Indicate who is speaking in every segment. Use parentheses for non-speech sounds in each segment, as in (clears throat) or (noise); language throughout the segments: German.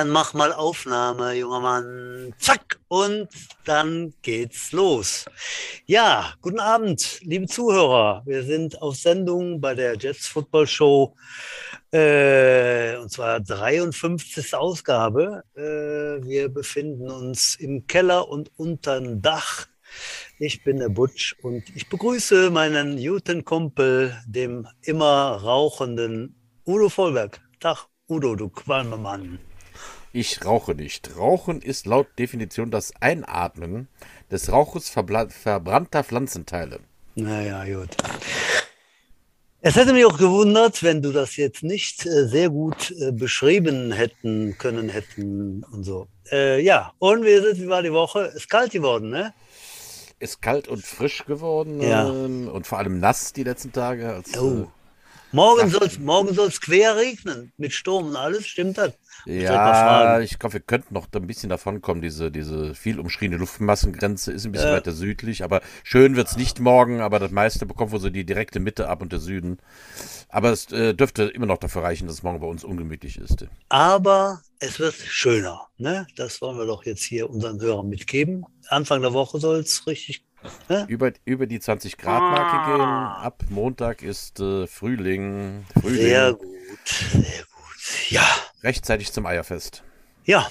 Speaker 1: Dann mach mal Aufnahme, junger Mann. Zack, und dann geht's los. Ja, guten Abend, liebe Zuhörer. Wir sind auf Sendung bei der Jets Football Show, äh, und zwar 53. Ausgabe. Äh, wir befinden uns im Keller und unterm Dach. Ich bin der Butch und ich begrüße meinen Jutenkumpel, dem immer rauchenden Udo Vollberg. Tag, Udo, du Qualmermann.
Speaker 2: Ich rauche nicht. Rauchen ist laut Definition das Einatmen des Rauches verbrannter Pflanzenteile.
Speaker 1: Naja, gut. Es hätte mich auch gewundert, wenn du das jetzt nicht äh, sehr gut äh, beschrieben hätten können hätten und so. Äh, ja, und wie, ist, wie war die Woche? Ist kalt geworden, ne?
Speaker 2: Ist kalt und frisch geworden
Speaker 1: Ja.
Speaker 2: ähm, und vor allem nass die letzten Tage. Als,
Speaker 1: Oh. Morgen soll es morgen soll's quer regnen, mit Sturm und alles, stimmt das?
Speaker 2: Äh, ja, ich glaube, wir könnten noch ein bisschen davon kommen. Diese, diese viel umschriebene Luftmassengrenze ist ein bisschen
Speaker 1: Ja.
Speaker 2: weiter südlich, aber schön wird es nicht morgen, aber das meiste bekommt wohl so die direkte Mitte ab und der Süden. Aber es äh, dürfte immer noch dafür reichen, dass es morgen bei uns ungemütlich ist.
Speaker 1: Aber es wird schöner. Ne? Das wollen wir doch jetzt hier unseren Hörern mitgeben. Anfang der Woche soll es richtig. Ne?
Speaker 2: Über, über die 20 Grad Marke gehen. Ab Montag ist äh, Frühling. Frühling.
Speaker 1: Sehr gut, sehr gut. Ja,
Speaker 2: Rechtzeitig zum Eierfest.
Speaker 1: ja.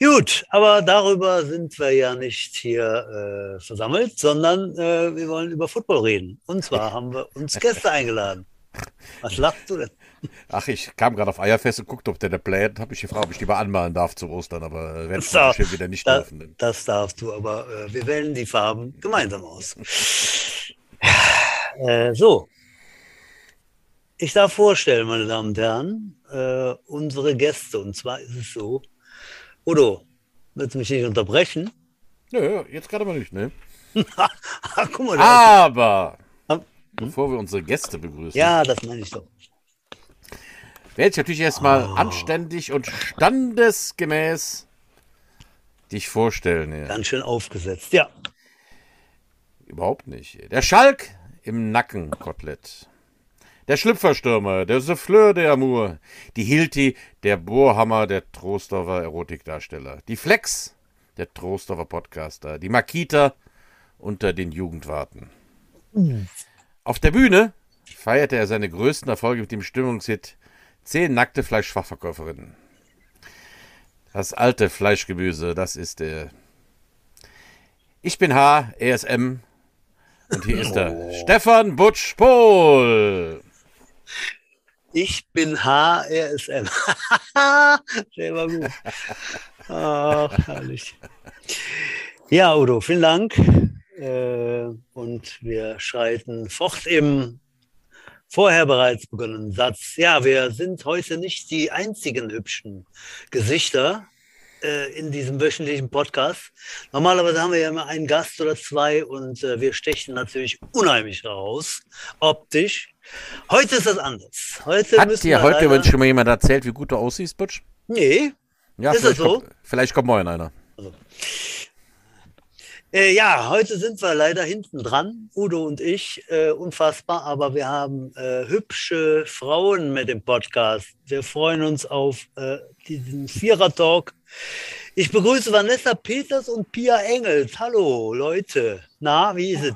Speaker 1: Gut, aber darüber sind wir ja nicht hier äh, versammelt, sondern äh, wir wollen über Football reden. Und zwar (laughs) haben wir uns Gäste eingeladen. Was lachst du denn?
Speaker 2: Ach, ich kam gerade auf Eierfest und guckte, ob der der bläht. Habe ich gefragt, ob ich lieber anmalen darf zu Ostern, aber äh, werde ich bestimmt wieder nicht
Speaker 1: Da,
Speaker 2: dürfen.
Speaker 1: das darfst du, aber äh, wir wählen die Farben gemeinsam aus. (laughs) Äh, so. Ich darf vorstellen, meine Damen und Herren, äh, unsere Gäste. Und zwar ist es so, Udo, willst du mich nicht unterbrechen?
Speaker 2: Nö, jetzt gerade mal nicht, ne? (laughs)
Speaker 1: Ah, guck mal.
Speaker 2: Aber,
Speaker 1: Hm?
Speaker 2: bevor wir unsere Gäste begrüßen,
Speaker 1: Ja, das meine ich doch.
Speaker 2: werde ich natürlich erstmal
Speaker 1: Oh.
Speaker 2: anständig und standesgemäß dich vorstellen. Ja.
Speaker 1: Ganz schön aufgesetzt. Ja.
Speaker 2: Überhaupt nicht. Der Schalk im Nackenkotelett. Der Schlüpferstürmer, der Souffleur der Amour, die Hilti, der Bohrhammer, der Trostorfer Erotikdarsteller, die Flex, der Trostorfer Podcaster, die Makita unter den Jugendwarten. Auf der Bühne feierte er seine größten Erfolge mit dem Stimmungshit Zehn nackte Fleischfachverkäuferinnen. Das alte Fleischgemüse, das ist der. Ich bin H, er ist M, und hier ist er, (laughs) Stefan Butsch Pohl.
Speaker 1: Ich bin HRSM. Der war gut. Ach, herrlich. Ja, Udo, vielen Dank. Äh, Und wir schreiten fort im vorher bereits begonnenen Satz. Ja, wir sind heute nicht die einzigen hübschen Gesichter äh, in diesem wöchentlichen Podcast. Normalerweise haben wir ja immer einen Gast oder zwei und äh, wir stechen natürlich unheimlich raus, optisch. Heute ist das anders. Heute
Speaker 2: Hat dir heute
Speaker 1: leider-
Speaker 2: schon mal jemand erzählt, wie gut du aussiehst, Butsch?
Speaker 1: Nee.
Speaker 2: Ja,
Speaker 1: Ist das so?
Speaker 2: kommt, vielleicht kommt morgen einer.
Speaker 1: Äh, ja, heute sind wir leider hinten dran, Udo und ich. Äh, unfassbar, aber wir haben äh, hübsche Frauen mit dem Podcast. Wir freuen uns auf äh, diesen Vierer-Talk. Ich begrüße Vanessa Peters und Pia Engels. Hallo, Leute. Na, wie ist es?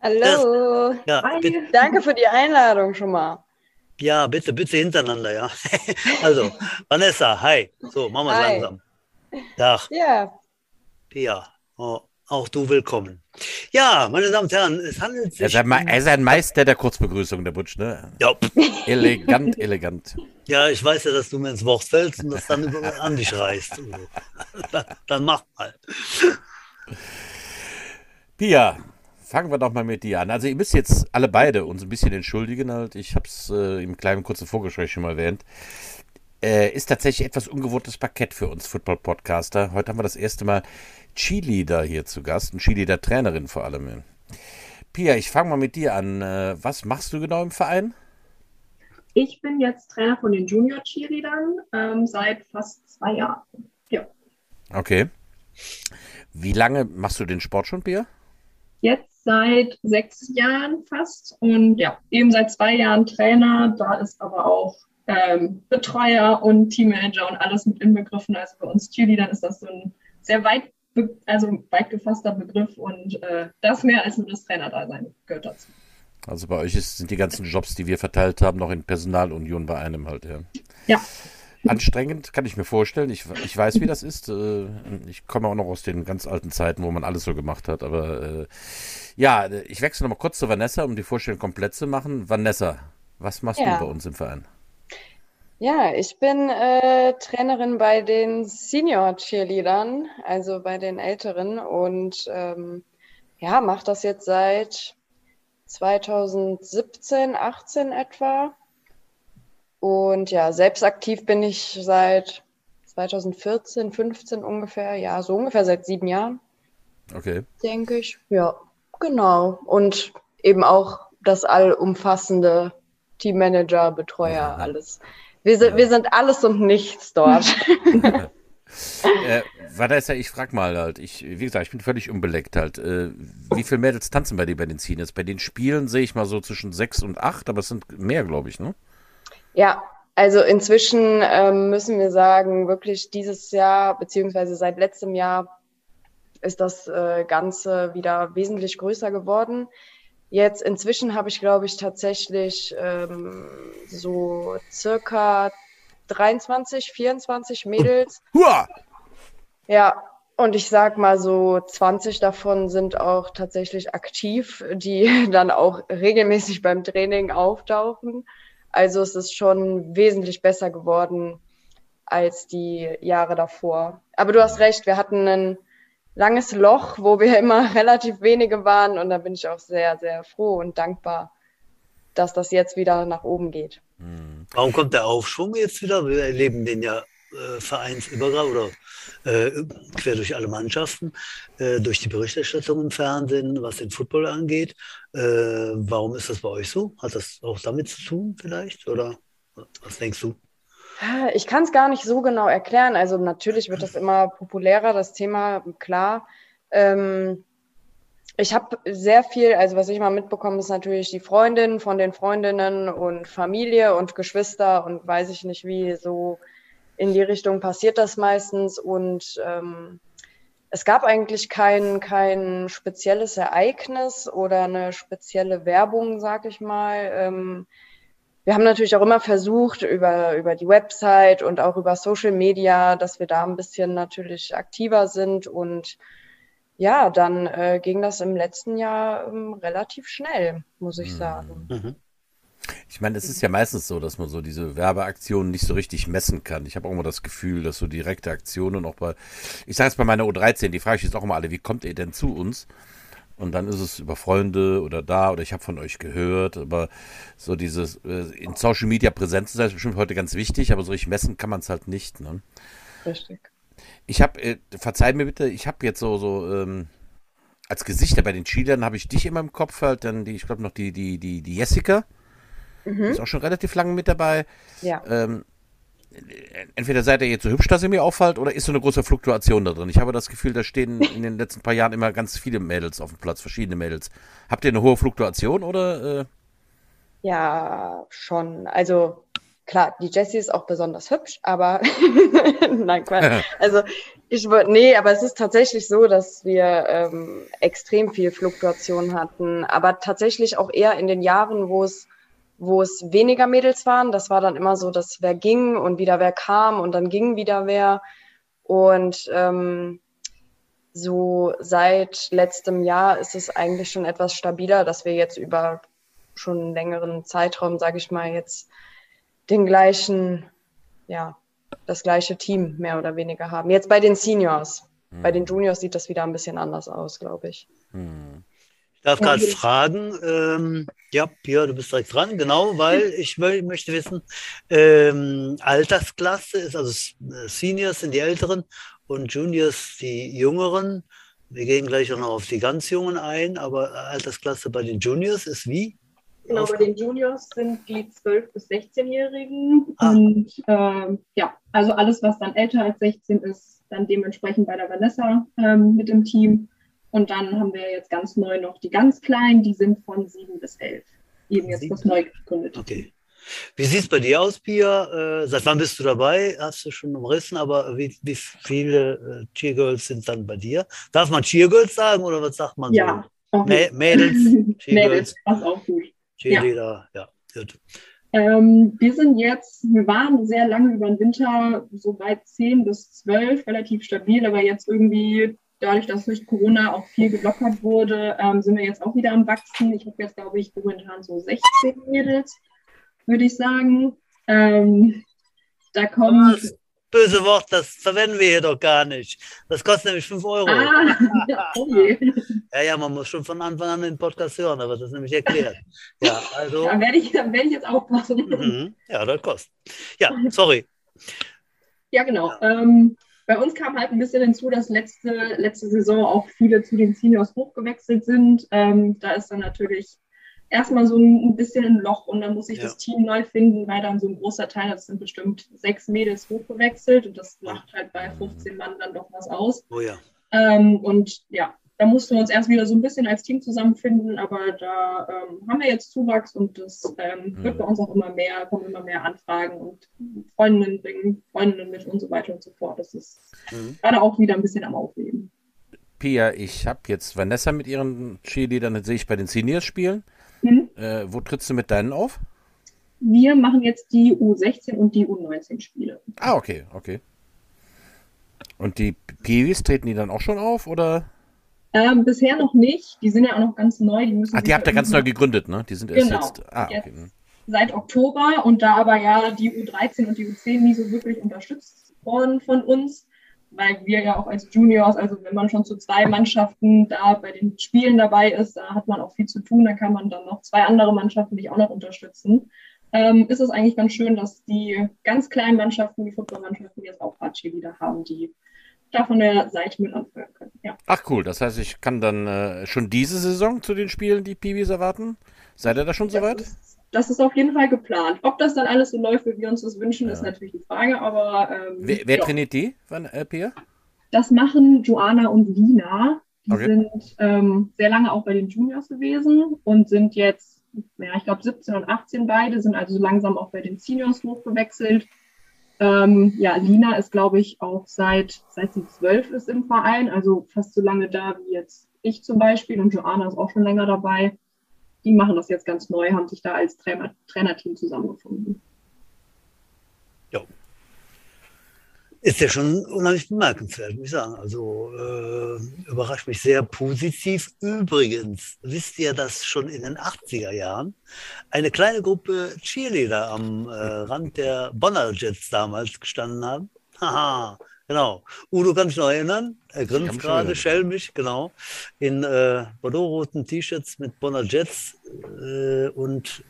Speaker 3: Hallo.
Speaker 1: Ja,
Speaker 3: Hi.
Speaker 1: bitte.
Speaker 3: Danke für die Einladung schon mal.
Speaker 1: Ja, bitte, bitte hintereinander, ja. (laughs) also, Vanessa, hi. So, machen wir es langsam. Tag.
Speaker 3: Ja,
Speaker 1: Ja, oh, auch du willkommen. Ja, meine Damen und Herren, es handelt sich.
Speaker 2: Er ist, ein,
Speaker 1: um-
Speaker 2: er ist ein Meister der Kurzbegrüßung, der Butsch, ne?
Speaker 1: ja,
Speaker 2: Elegant, elegant.
Speaker 1: ja, ich weiß ja, dass du mir ins Wort fällst und das dann über- (laughs) an dich reißt. (laughs) Dann, dann mach mal.
Speaker 2: Pia, fangen wir doch mal mit dir an. Also ihr müsst jetzt alle beide uns ein bisschen entschuldigen halt. Ich habe es äh, im kleinen kurzen Vorgespräch schon mal erwähnt. Äh, ist tatsächlich etwas ungewohntes Parkett für uns Football-Podcaster. Heute haben wir das erste Mal Cheerleader hier zu Gast und Cheerleader-Trainerin vor allem. Pia, ich fange mal mit dir an. Äh, was machst du genau im Verein?
Speaker 4: Ich bin jetzt Trainer von den Junior Cheerleadern ähm, seit fast zwei Jahren. Ja.
Speaker 2: Okay. Wie lange machst du den Sport schon, Pia?
Speaker 4: Jetzt seit sechs Jahren fast und ja, eben seit zwei Jahren Trainer. Da ist aber auch ähm, Betreuer und Teammanager und alles mit inbegriffen. Also bei uns Cheerleadern ist das so ein sehr weit, also weit gefasster Begriff und äh, das mehr als nur das Trainerdasein gehört dazu.
Speaker 2: Also bei euch ist, sind die ganzen Jobs, die wir verteilt haben, noch in Personalunion bei einem halt, ja.
Speaker 4: Ja.
Speaker 2: Anstrengend, kann ich mir vorstellen. Ich, ich weiß, wie das ist. Äh, ich komme auch noch aus den ganz alten Zeiten, wo man alles so gemacht hat. Aber äh, ja, ich wechsle noch mal kurz zu Vanessa, um die Vorstellung komplett zu machen. Vanessa, was machst
Speaker 3: Ja.
Speaker 2: du bei uns im Verein?
Speaker 3: Ja, ich bin äh, Trainerin bei den Senior Cheerleadern, also bei den Älteren und ähm, ja, mache das jetzt seit 2017, 18 etwa. Und ja, selbst aktiv bin ich seit 2014, 15 ungefähr, ja, so ungefähr seit sieben Jahren,
Speaker 2: Okay.
Speaker 3: denke ich. Ja, genau. Und eben auch das allumfassende Teammanager, Betreuer,
Speaker 2: Ja.
Speaker 3: alles. Wir sind, wir sind alles und nichts dort. (laughs) (laughs)
Speaker 2: Äh, Vanessa, ich frag mal halt, ich, wie gesagt, ich bin völlig unbeleckt halt. Äh, wie viele Mädels tanzen bei dir bei den Seniors? Bei den Spielen sehe ich mal so zwischen sechs und acht, aber es sind mehr, glaube ich, ne?
Speaker 3: Ja, also inzwischen ähm, müssen wir sagen, wirklich dieses Jahr, beziehungsweise seit letztem Jahr, ist das äh, Ganze wieder wesentlich größer geworden. Jetzt inzwischen habe ich, glaube ich, tatsächlich ähm, so circa 23, 24 Mädels. (laughs)
Speaker 2: Hua!
Speaker 3: Ja, und ich sag mal so 20 davon sind auch tatsächlich aktiv, die (laughs) dann auch regelmäßig beim Training auftauchen. Also es ist schon wesentlich besser geworden als die Jahre davor. Aber du hast recht, wir hatten ein langes Loch, wo wir (laughs) immer relativ wenige waren und da bin ich auch sehr, sehr froh und dankbar, dass das jetzt wieder nach oben geht.
Speaker 1: Warum kommt der Aufschwung jetzt wieder? Wir erleben den ja äh, vereinsübergreifend oder äh, quer durch alle Mannschaften, äh, durch die Berichterstattung im Fernsehen, was den Football angeht. Äh, warum ist das bei euch so? Hat das auch damit zu tun vielleicht? Oder was denkst du?
Speaker 3: Ich kann es gar nicht so genau erklären. Also natürlich wird das immer populärer, das Thema, klar. Ähm, ich habe sehr viel, also was ich mal mitbekomme, ist natürlich die Freundin von den Freundinnen und Familie und Geschwister und weiß ich nicht wie, so in die Richtung passiert das meistens. Und ähm, es gab eigentlich kein, kein spezielles Ereignis oder eine spezielle Werbung, sag ich mal. Ähm, wir haben natürlich auch immer versucht, über, über die Website und auch über Social Media, dass wir da ein bisschen natürlich aktiver sind. Und ja, dann äh, ging das im letzten Jahr ähm, relativ schnell, muss ich sagen.
Speaker 1: Mhm.
Speaker 2: Ich meine, es ist ja meistens so, dass man so diese Werbeaktionen nicht so richtig messen kann. Ich habe auch immer das Gefühl, dass so direkte Aktionen auch bei, ich sage jetzt bei meiner O13, die frage ich jetzt auch immer alle, wie kommt ihr denn zu uns? Und dann ist es über Freunde oder da oder ich habe von euch gehört, aber so dieses äh, in Social Media sein ist bestimmt heute ganz wichtig, aber so richtig messen kann man es halt nicht. Ne?
Speaker 3: Richtig.
Speaker 2: Ich habe, äh, verzeih mir bitte, ich habe jetzt so, so, ähm, als Gesichter bei den Cheatern habe ich dich immer im Kopf halt, dann die, ich glaube noch die, die, die, die Jessica, die ist auch schon relativ lange mit dabei.
Speaker 3: Ja.
Speaker 2: Ähm, entweder seid ihr jetzt so hübsch, dass ihr mir auffällt, oder ist so eine große Fluktuation da drin? Ich habe das Gefühl, da stehen in den letzten paar Jahren immer ganz viele Mädels auf dem Platz, verschiedene Mädels. Habt ihr eine hohe Fluktuation oder? Äh?
Speaker 3: Ja, schon. Also klar, die Jessie ist auch besonders hübsch, aber (laughs) nein, Quatsch. (laughs) Also ich würde, nee, aber es ist tatsächlich so, dass wir ähm, extrem viel Fluktuation hatten, aber tatsächlich auch eher in den Jahren, wo es wo es weniger Mädels waren. Das war dann immer so, dass wer ging und wieder wer kam und dann ging wieder wer. Und ähm, so seit letztem Jahr ist es eigentlich schon etwas stabiler, dass wir jetzt über schon einen längeren Zeitraum, sage ich mal, jetzt den gleichen, ja, das gleiche Team mehr oder weniger haben. Jetzt bei den Seniors. Bei den Juniors sieht das wieder ein bisschen anders aus, glaube ich.
Speaker 2: Hm.
Speaker 1: Ich darf gerade fragen, ähm, ja, Pia, du bist direkt dran, genau, weil ich mö möchte wissen, ähm, Altersklasse ist, also äh, Seniors sind die Älteren und Juniors die Jüngeren. Wir gehen gleich auch noch auf die ganz Jungen ein, aber Altersklasse bei den Juniors ist wie?
Speaker 4: Genau, bei den Juniors sind die 12- bis 16-Jährigen.
Speaker 1: Ah.
Speaker 4: Und ähm, ja, also alles, was dann älter als 16 ist, dann dementsprechend bei der Vanessa ähm, mit im Team. Und dann haben wir jetzt ganz neu noch die ganz Kleinen, die sind von 7 bis 11. Eben jetzt
Speaker 1: Sieben?
Speaker 4: das neu gegründete.
Speaker 1: Okay. Wie sieht es bei dir aus, Pia? Äh, seit wann bist du dabei? Hast du schon umrissen, aber wie, wie viele äh, Cheergirls sind dann bei dir? Darf man Cheergirls sagen oder was sagt man
Speaker 4: Ja,
Speaker 1: so? Mä Mädels, (laughs)
Speaker 4: Mädels,
Speaker 1: Cheergirls,
Speaker 4: passt auch gut.
Speaker 1: Cheerleader, ja. gut.
Speaker 4: Ähm, wir sind jetzt, wir waren sehr lange über den Winter, so bei 10 bis 12, relativ stabil, aber jetzt irgendwie, dadurch, dass durch Corona auch viel gelockert wurde, ähm, sind wir jetzt auch wieder am Wachsen. Ich habe jetzt, glaube ich, momentan so 16 Mädels, würde ich sagen. Ähm, da kommen.
Speaker 1: Das böse Wort, das verwenden wir hier doch gar nicht. Das kostet nämlich 5 Euro.
Speaker 4: Ah, (laughs) je.
Speaker 1: Ja, ja, man muss schon von Anfang an den Podcast hören, da wird das nämlich erklärt. Ja, also.
Speaker 4: Da werde ich, da werde ich jetzt aufpassen.
Speaker 1: Mhm. Ja, das kostet. Ja, sorry.
Speaker 4: Ja, genau. Ähm, bei uns kam halt ein bisschen hinzu, dass letzte, letzte Saison auch viele zu den Seniors hochgewechselt sind. Ähm, da ist dann natürlich erstmal so ein bisschen ein Loch und dann muss ich
Speaker 1: Ja.
Speaker 4: das Team neu finden, weil dann so ein großer Teil, das sind bestimmt sechs Mädels hochgewechselt und das macht halt bei 15 Mann dann doch was aus.
Speaker 1: Oh ja.
Speaker 4: Ähm, und ja, da mussten wir uns erst wieder so ein bisschen als Team zusammenfinden, aber da ähm, haben wir jetzt Zuwachs und das ähm, wird
Speaker 2: Mhm.
Speaker 4: bei uns auch immer mehr, kommen immer mehr Anfragen und Freundinnen bringen Freundinnen mit und so weiter und so fort. Das ist
Speaker 1: Mhm.
Speaker 4: gerade auch wieder ein bisschen am Aufleben.
Speaker 2: Pia, ich habe jetzt Vanessa mit ihren Cheerleadern, sehe ich bei den Seniors spielen.
Speaker 4: Mhm.
Speaker 2: Äh, wo trittst du mit deinen auf?
Speaker 4: Wir machen jetzt die U16 und die U19 Spiele.
Speaker 2: Ah, okay, okay. Und die Peewees treten die dann auch schon auf, oder?
Speaker 4: Ähm, bisher noch nicht. Die sind ja auch noch ganz neu. Die müssen
Speaker 2: Ach, die habt ihr ganz neu gegründet, ne? Die sind erst
Speaker 4: Genau.
Speaker 2: jetzt. Ah, okay.
Speaker 4: Jetzt. seit Oktober und da aber ja die U13 und die U10 nie so wirklich unterstützt worden von uns, weil wir ja auch als Juniors, also wenn man schon zu zwei Mannschaften da bei den Spielen dabei ist, da hat man auch viel zu tun, da kann man dann noch zwei andere Mannschaften dich auch noch unterstützen. Ähm, ist es eigentlich ganz schön, dass die ganz kleinen Mannschaften, die Footballmannschaften jetzt auch Cheerleader haben, die da von der Seite mit anfeuern können. Ja.
Speaker 2: Ach cool, das heißt, ich kann dann äh, schon diese Saison zu den Spielen die Peewees erwarten? Seid ihr da schon soweit?
Speaker 4: Das ist, auf jeden Fall geplant. Ob das dann alles so läuft, wie wir uns das wünschen,
Speaker 2: Ja.
Speaker 4: ist natürlich die Frage, aber ähm,
Speaker 2: Wer, wer trainiert die, Van, äh, Pia?
Speaker 4: Das machen Joanna und Lina. Die
Speaker 2: Okay.
Speaker 4: sind ähm, sehr lange auch bei den Juniors gewesen und sind jetzt, ja, ich glaube 17 und 18 beide, sind also so langsam auch bei den Seniors hochgewechselt. Ähm, ja, Lina ist, glaube ich, auch seit, seit sie zwölf ist im Verein, also fast so lange da wie jetzt ich zum Beispiel und Joanna ist auch schon länger dabei. Die machen das jetzt ganz neu, haben sich da als Trainer, Trainerteam zusammengefunden.
Speaker 1: Ist ja schon unheimlich bemerkenswert, muss ich sagen. Also äh, überrascht mich sehr positiv. Übrigens, wisst ihr, dass schon in den 80er Jahren eine kleine Gruppe Cheerleader am äh, Rand der Bonner Jets damals gestanden haben? Haha, genau. Udo kann sich noch erinnern. Er grinst gerade, schelmisch, genau. In äh, bordeaux-roten T-Shirts mit Bonner Jets äh, und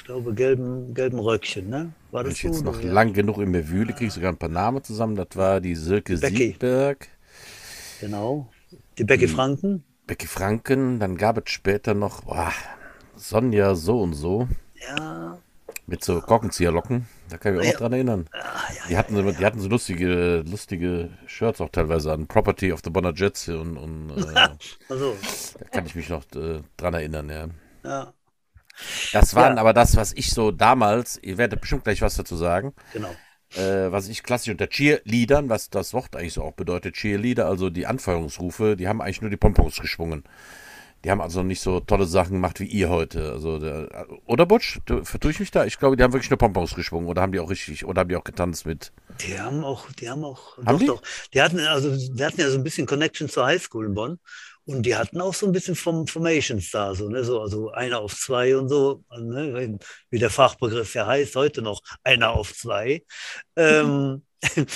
Speaker 1: ich glaube gelben, gelben Röckchen, ne? War das
Speaker 2: ich jetzt noch
Speaker 1: Ja.
Speaker 2: lang genug in mir wühle, kriege ich sogar ein paar Namen zusammen. Das war die Silke
Speaker 1: Becky.
Speaker 2: Siegberg,
Speaker 1: Genau. Die Becky
Speaker 2: Hm.
Speaker 1: Franken.
Speaker 2: Becky Franken, dann gab es später noch boah, Sonja so und so
Speaker 1: Ja,
Speaker 2: mit so Korkenzieherlocken. Da kann ich mich auch
Speaker 1: Ja.
Speaker 2: dran erinnern.
Speaker 1: ja, ja.
Speaker 2: Die hatten, so, die hatten so lustige, lustige Shirts auch teilweise an. Property of the Bonner Jets und, und äh, (laughs)
Speaker 1: Also,
Speaker 2: da kann ich mich noch äh, dran erinnern, ja.
Speaker 1: ja,
Speaker 2: Das waren
Speaker 1: Ja.
Speaker 2: aber das, was ich so damals, ihr werdet bestimmt gleich was dazu sagen,
Speaker 1: genau.
Speaker 2: äh, was ich klassisch unter Cheerleadern, was das Wort eigentlich so auch bedeutet, Cheerleader, also die Anfeuerungsrufe, die haben eigentlich nur die Pompons geschwungen. Die haben also nicht so tolle Sachen gemacht wie ihr heute. Also der, oder Butch, du, vertue ich mich da? Ich glaube, die haben wirklich nur Pompons geschwungen oder haben die auch richtig, oder haben die auch getanzt mit.
Speaker 1: Die haben auch, die haben auch,
Speaker 2: Haben
Speaker 1: doch,
Speaker 2: die?
Speaker 1: doch. Die hatten, also, wir hatten ja so ein bisschen Connection zur Highschool in Bonn. Und die hatten auch so ein bisschen Form Formations da, so, ne, so, also einer auf zwei und so, ne, wie der Fachbegriff ja heißt, heute noch einer auf zwei. Ähm, (laughs)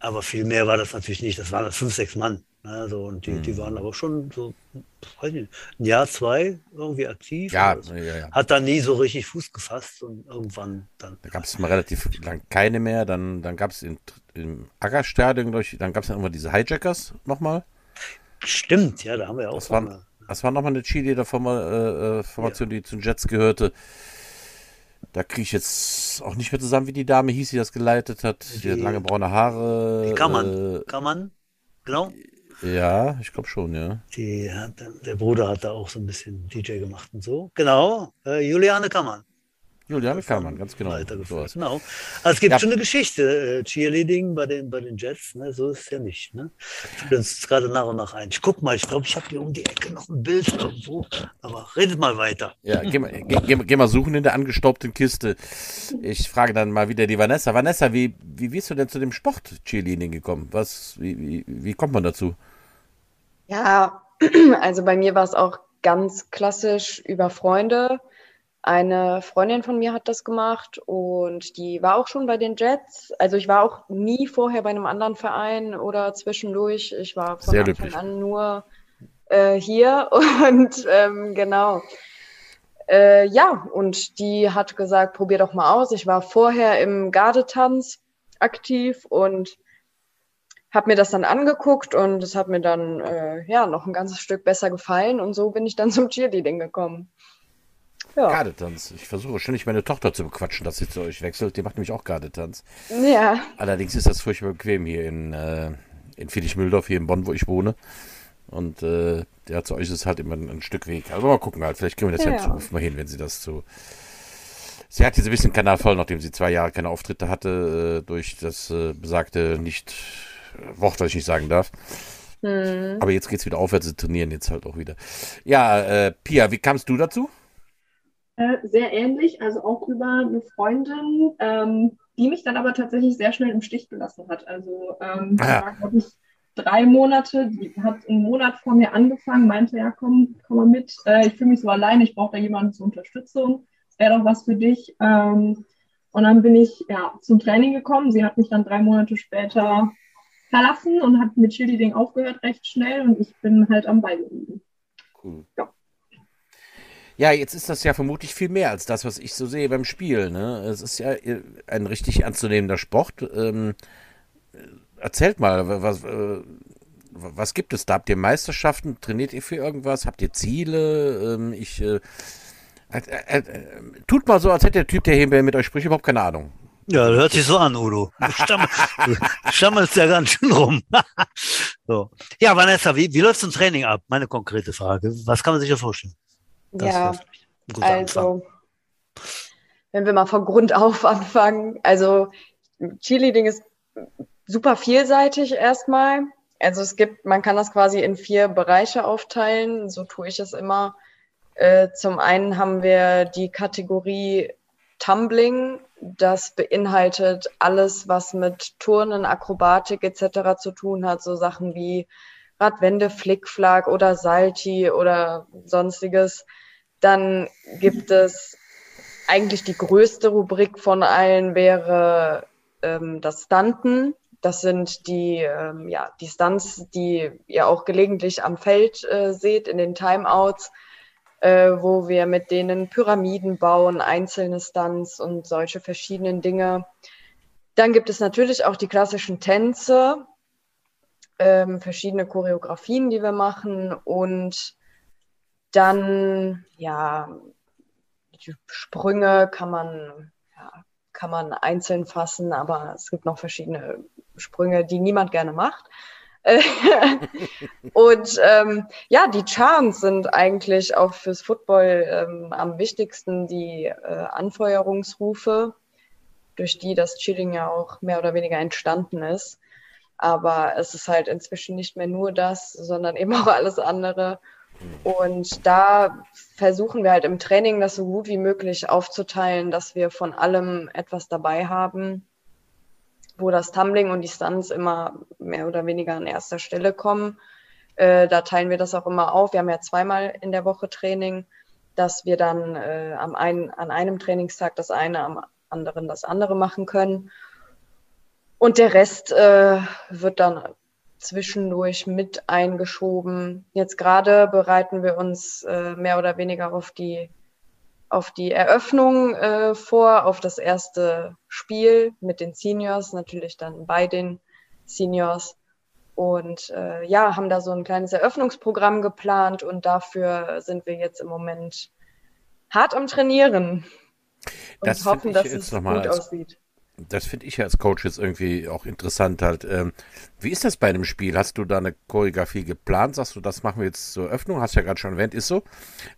Speaker 1: aber viel mehr war das natürlich nicht. Das waren fünf, sechs Mann. Ne, so, und die, die
Speaker 2: Mhm.
Speaker 1: waren aber schon so, weiß nicht, ein Jahr, zwei irgendwie aktiv.
Speaker 2: Ja,
Speaker 1: oder so.
Speaker 2: ja, ja.
Speaker 1: Hat dann nie so richtig Fuß gefasst und irgendwann dann.
Speaker 2: Da gab es mal relativ lang keine mehr. Dann, dann gab es im Ackerstadion, glaub ich, dann gab es dann irgendwann diese Hijackers nochmal.
Speaker 1: Stimmt, ja, da haben wir ja auch
Speaker 2: Das
Speaker 1: eine-
Speaker 2: Das war nochmal eine Cheerleader-Formation, die zu den Jets gehörte. Da kriege ich jetzt auch nicht mehr zusammen, wie die Dame hieß, die das geleitet hat. Die, hat
Speaker 1: Die-
Speaker 2: lange braune Haare.
Speaker 1: Die kann man. Kann man? Genau.
Speaker 2: Äh, ja, ich glaube schon, ja.
Speaker 1: Die hat, der Bruder hat da auch so ein bisschen DJ gemacht und so. Genau. Äh, Juliane Kammann.
Speaker 2: Julian Kamann, ganz genau.
Speaker 1: Weitergeführt. Genau. Also es gibt ja. schon eine Geschichte, äh, Cheerleading bei den, bei den Jets, ne? so ist es ja nicht. Ne? Fällt uns gerade nach und nach ein. Ich guck mal, ich glaube, ich habe hier um die Ecke noch ein Bild irgendwo, aber redet mal weiter.
Speaker 2: Ja, geh mal, geh, geh, geh mal suchen in der angestaubten Kiste. Ich frage dann mal wieder die Vanessa. Vanessa, wie, wie bist du denn zu dem Sport Cheerleading gekommen? Was, wie, wie, wie kommt man dazu?
Speaker 3: Ja, (clears throat) also bei mir war es auch ganz klassisch über Freunde. Eine Freundin von mir hat das gemacht und die war auch schon bei den Jets. Also ich war auch nie vorher bei einem anderen Verein oder zwischendurch. Ich war von
Speaker 2: Sehr
Speaker 3: Anfang an nur äh, hier (laughs) und ähm, genau. Äh, ja, und die hat gesagt, probier doch mal aus. Ich war vorher im Gardetanz aktiv und habe mir das dann angeguckt und es hat mir dann äh, ja noch ein ganzes Stück besser gefallen und so bin ich dann zum Cheerleading gekommen.
Speaker 2: Ja. Gardetanz. Ich versuche ständig meine Tochter zu bequatschen, dass sie zu euch wechselt. Die macht nämlich auch Gardetanz.
Speaker 3: Ja.
Speaker 2: Allerdings ist das furchtbar bequem hier in, äh, in Friedrich-Mühldorf, hier in Bonn, wo ich wohne. Und äh, ja, zu euch ist es halt immer ein, ein, Stück Weg. Also mal gucken halt. Vielleicht kriegen wir das ja, ja Zukunft mal hin, wenn sie das so. Sie hat jetzt ein bisschen Kanal voll, nachdem sie zwei Jahre keine Auftritte hatte, äh, durch das äh, besagte nicht Wort, was ich nicht sagen darf. Hm. Aber jetzt geht es wieder aufwärts, sie trainieren jetzt halt auch wieder. Ja, äh, Pia, wie kamst du dazu?
Speaker 4: Äh, sehr ähnlich, also auch über eine Freundin, ähm, die mich dann aber tatsächlich sehr schnell im Stich gelassen hat. Also ähm, ah. war, glaube ich, drei Monate, die hat einen Monat vor mir angefangen, meinte, ja, komm, komm mal mit, äh, ich fühle mich so alleine, ich brauche da jemanden zur Unterstützung, es wäre doch was für dich. Ähm, und dann bin ich ja zum Training gekommen. Sie hat mich dann drei Monate später verlassen und hat mit Cheerleading aufgehört recht schnell und ich bin halt am Ball geblieben.
Speaker 2: Cool. Ja. Ja, jetzt ist das ja vermutlich viel mehr als das, was ich so sehe beim Spiel. Ne? Es ist ja äh, ein richtig ernstzunehmender Sport. Ähm, erzählt mal, was, äh, was gibt es da? Habt ihr Meisterschaften? Trainiert ihr für irgendwas? Habt ihr Ziele? Ähm, ich äh, äh, äh tut mal so, als hätte der Typ, der hier mit euch spricht, überhaupt keine Ahnung.
Speaker 1: Ja, hört sich so an, Udo. (laughs) Stammelst ja ganz schön rum. (laughs) so. Ja, Vanessa, wie, wie läuft so ein Training ab? Meine konkrete Frage. Was kann man sich da vorstellen?
Speaker 3: Das ja, also, wenn wir mal von Grund auf (laughs) anfangen. Also, Cheerleading ist super vielseitig erstmal. Also es gibt, man kann das quasi in vier Bereiche aufteilen. So tue ich es immer. Äh, zum einen haben wir die Kategorie Tumbling. Das beinhaltet alles, was mit Turnen, Akrobatik etc. zu tun hat. So Sachen wie Radwende, Flickflack oder Salti oder sonstiges. Dann gibt es eigentlich die größte Rubrik von allen wäre ähm, das Stunten. Das sind die, ähm, ja, die Stunts, die ihr auch gelegentlich am Feld äh, seht in den Timeouts, äh, wo wir mit denen Pyramiden bauen, einzelne Stunts und solche verschiedenen Dinge. Dann gibt es natürlich auch die klassischen Tänze, ähm, verschiedene Choreografien, die wir machen und dann, ja, die Sprünge kann man, ja, kann man einzeln fassen, aber es gibt noch verschiedene Sprünge, die niemand gerne macht. (laughs) und ähm, ja, die Charms sind eigentlich auch fürs Football ähm, am wichtigsten die äh, Anfeuerungsrufe, durch die das Chilling ja auch mehr oder weniger entstanden ist. Aber es ist halt inzwischen nicht mehr nur das, sondern eben auch alles andere. Und da versuchen wir halt im Training das so gut wie möglich aufzuteilen, dass wir von allem etwas dabei haben, wo das Tumbling und die Stunts immer mehr oder weniger an erster Stelle kommen. Äh, da teilen wir das auch immer auf. Wir haben ja zweimal in der Woche Training, dass wir dann äh, am einen, an einem Trainingstag das eine, am anderen das andere machen können. Und der Rest äh, wird dann zwischendurch mit eingeschoben. Jetzt gerade bereiten wir uns äh, mehr oder weniger auf die, auf die Eröffnung äh, vor, auf das erste Spiel mit den Seniors, natürlich dann bei den Seniors. Und äh, ja, haben da so ein kleines Eröffnungsprogramm geplant und dafür sind wir jetzt im Moment hart am Trainieren
Speaker 2: und das hoffen, dass es gut
Speaker 3: aussieht.
Speaker 2: Das finde ich als Coach jetzt irgendwie auch interessant halt. Ähm, wie ist das bei einem Spiel? Hast du da eine Choreografie geplant? Sagst du, das machen wir jetzt zur Öffnung? Hast ja gerade schon erwähnt, ist so.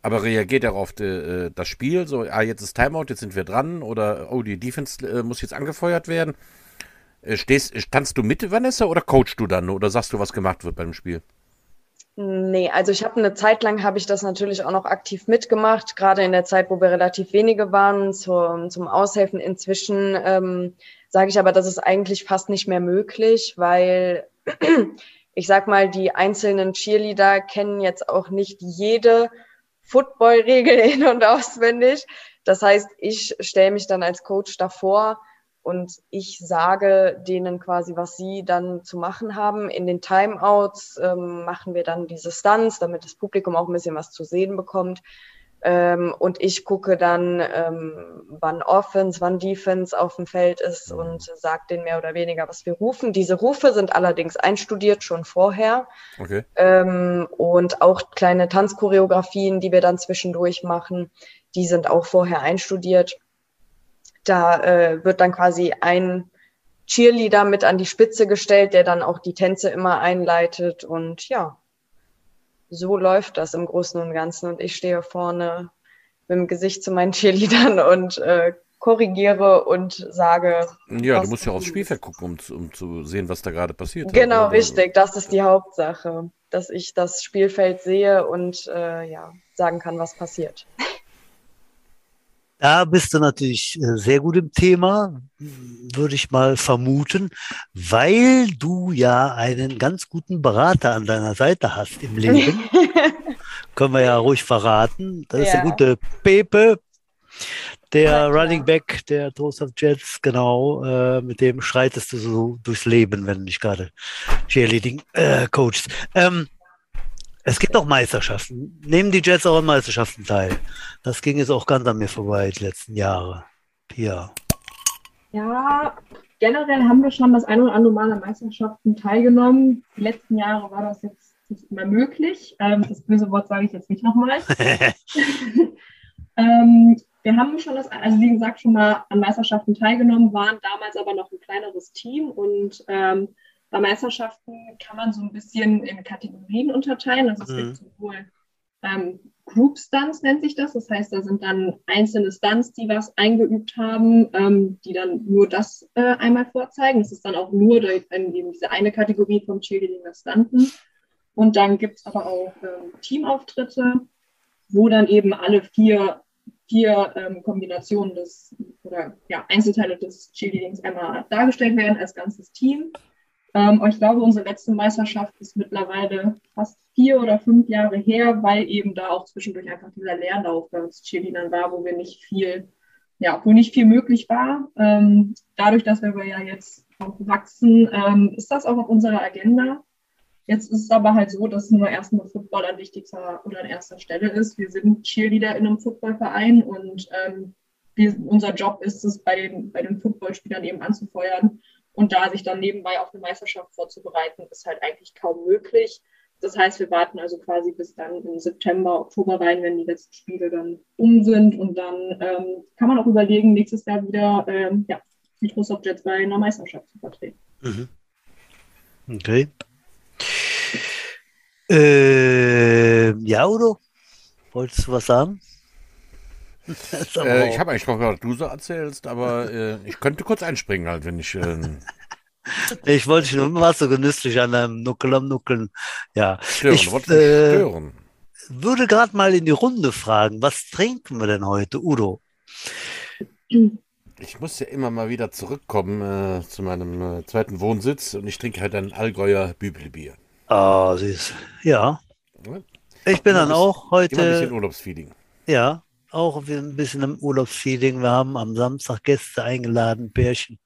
Speaker 2: Aber reagiert er auf die, äh, das Spiel? So, ah, jetzt ist Timeout, jetzt sind wir dran. Oder, oh, die Defense äh, muss jetzt angefeuert werden. Äh, stehst, standst du mit, Vanessa, oder coachst du dann? Oder sagst du, was gemacht wird beim Spiel?
Speaker 3: Nee, also ich habe eine Zeit lang habe ich das natürlich auch noch aktiv mitgemacht, gerade in der Zeit, wo wir relativ wenige waren zum, zum Aushelfen. Inzwischen ähm, sage ich aber, das ist eigentlich fast nicht mehr möglich, weil (clears throat) ich sag mal, die einzelnen Cheerleader kennen jetzt auch nicht jede Football-Regel (laughs) in- und auswendig. Das heißt, ich stelle mich dann als Coach davor und ich sage denen quasi, was sie dann zu machen haben. In den Timeouts ähm, machen wir dann diese Stunts, damit das Publikum auch ein bisschen was zu sehen bekommt. Ähm, und ich gucke dann, ähm, wann Offense, wann Defense auf dem Feld ist und sage denen mehr oder weniger, was wir rufen. Diese Rufe sind allerdings einstudiert schon vorher.
Speaker 2: Okay.
Speaker 3: Ähm, und auch kleine Tanzchoreografien, die wir dann zwischendurch machen, die sind auch vorher einstudiert. Da äh, wird dann quasi ein Cheerleader mit an die Spitze gestellt, der dann auch die Tänze immer einleitet. Und ja, so läuft das im Großen und Ganzen. Und ich stehe vorne mit dem Gesicht zu meinen (laughs) Cheerleadern und äh, korrigiere und sage.
Speaker 2: Ja, du musst ja aufs Spielfeld gucken, um, zu- um zu sehen, was da gerade passiert. halt,
Speaker 3: Genau,
Speaker 2: oder?
Speaker 3: richtig. Das ist die Hauptsache, dass ich das Spielfeld sehe und äh, ja, sagen kann, was passiert.
Speaker 1: Da bist du natürlich äh, sehr gut im Thema, würde ich mal vermuten, weil du ja einen ganz guten Berater an deiner Seite hast im Leben. (laughs) Können wir ja ruhig verraten. Das ist der
Speaker 3: Ja.
Speaker 1: gute Pepe, der
Speaker 3: klar.
Speaker 1: Running Back der Toast of Jets, genau. Äh, mit dem schreitest du so durchs Leben, wenn du nicht gerade Cheerleading äh, coachst. Ähm, es gibt auch Meisterschaften. Nehmen die Jets auch an Meisterschaften teil? Das ging jetzt auch ganz an mir vorbei die letzten Jahre. Ja.
Speaker 4: Ja, generell haben wir schon das eine oder andere Mal an Meisterschaften teilgenommen. Die letzten Jahre war das jetzt nicht mehr möglich. Ähm, das böse Wort sage ich jetzt nicht nochmal. (laughs) ähm, wir haben schon das, also wie gesagt, schon mal an Meisterschaften teilgenommen, waren damals aber noch ein kleineres Team und ähm, bei Meisterschaften kann man so ein bisschen in Kategorien unterteilen. Also es
Speaker 1: Mhm.
Speaker 4: gibt sowohl ähm, Group Stunts nennt sich das. Das heißt, da sind dann einzelne Stunts, die was eingeübt haben, ähm, die dann nur das äh, einmal vorzeigen. Das ist dann auch nur ähm, eben diese eine Kategorie vom Cheerleading das Stunten. Und dann gibt es aber auch ähm, Teamauftritte, wo dann eben alle vier, vier ähm, Kombinationen des oder ja, Einzelteile des Cheerleadings einmal dargestellt werden als ganzes Team. Ähm, ich glaube, unsere letzte Meisterschaft ist mittlerweile fast vier oder fünf Jahre her, weil eben da auch zwischendurch einfach dieser Leerlauf bei uns Cheerleadern war, wo wir nicht viel, ja, wo nicht viel möglich war. Ähm, dadurch, dass wir ja jetzt auch wachsen, ähm, ist das auch auf unserer Agenda. Jetzt ist es aber halt so, dass nur erstmal Football an wichtigster oder an erster Stelle ist. Wir sind Cheerleader in einem Footballverein und ähm, wir, unser Job ist es, bei den, bei den Footballspielern eben anzufeuern. Und da sich dann nebenbei auf eine Meisterschaft vorzubereiten, ist halt eigentlich kaum möglich. Das heißt, wir warten also quasi bis dann im September, Oktober rein, wenn die letzten Spiele dann um sind. Und dann ähm, kann man auch überlegen, nächstes Jahr wieder ähm, ja, die Jets bei einer Meisterschaft zu vertreten.
Speaker 1: Mhm. Okay. Äh, ja, Udo? Wolltest du was sagen?
Speaker 2: Äh, ich habe eigentlich gehört, du so erzählst, aber äh, ich könnte kurz einspringen halt, wenn ich. ähm, (laughs)
Speaker 1: ich wollte dich nur immer so genüsslich an einem Nuckel am Nuckeln. Ja,
Speaker 2: stören,
Speaker 1: Ich, äh,
Speaker 2: stören.
Speaker 1: würde gerade mal in die Runde fragen, was trinken wir denn heute, Udo?
Speaker 2: Ich muss ja immer mal wieder zurückkommen äh, zu meinem äh, zweiten Wohnsitz und ich trinke halt ein Allgäuer Bübelbier.
Speaker 1: Ah, süß. Ja,
Speaker 2: Ja,
Speaker 1: ich bin dann auch
Speaker 2: Immer ein bisschen
Speaker 1: heute,
Speaker 2: Urlaubsfeeling.
Speaker 1: ja, auch ein bisschen im Urlaubsfeeling. Wir haben am Samstag Gäste eingeladen, Pärchen,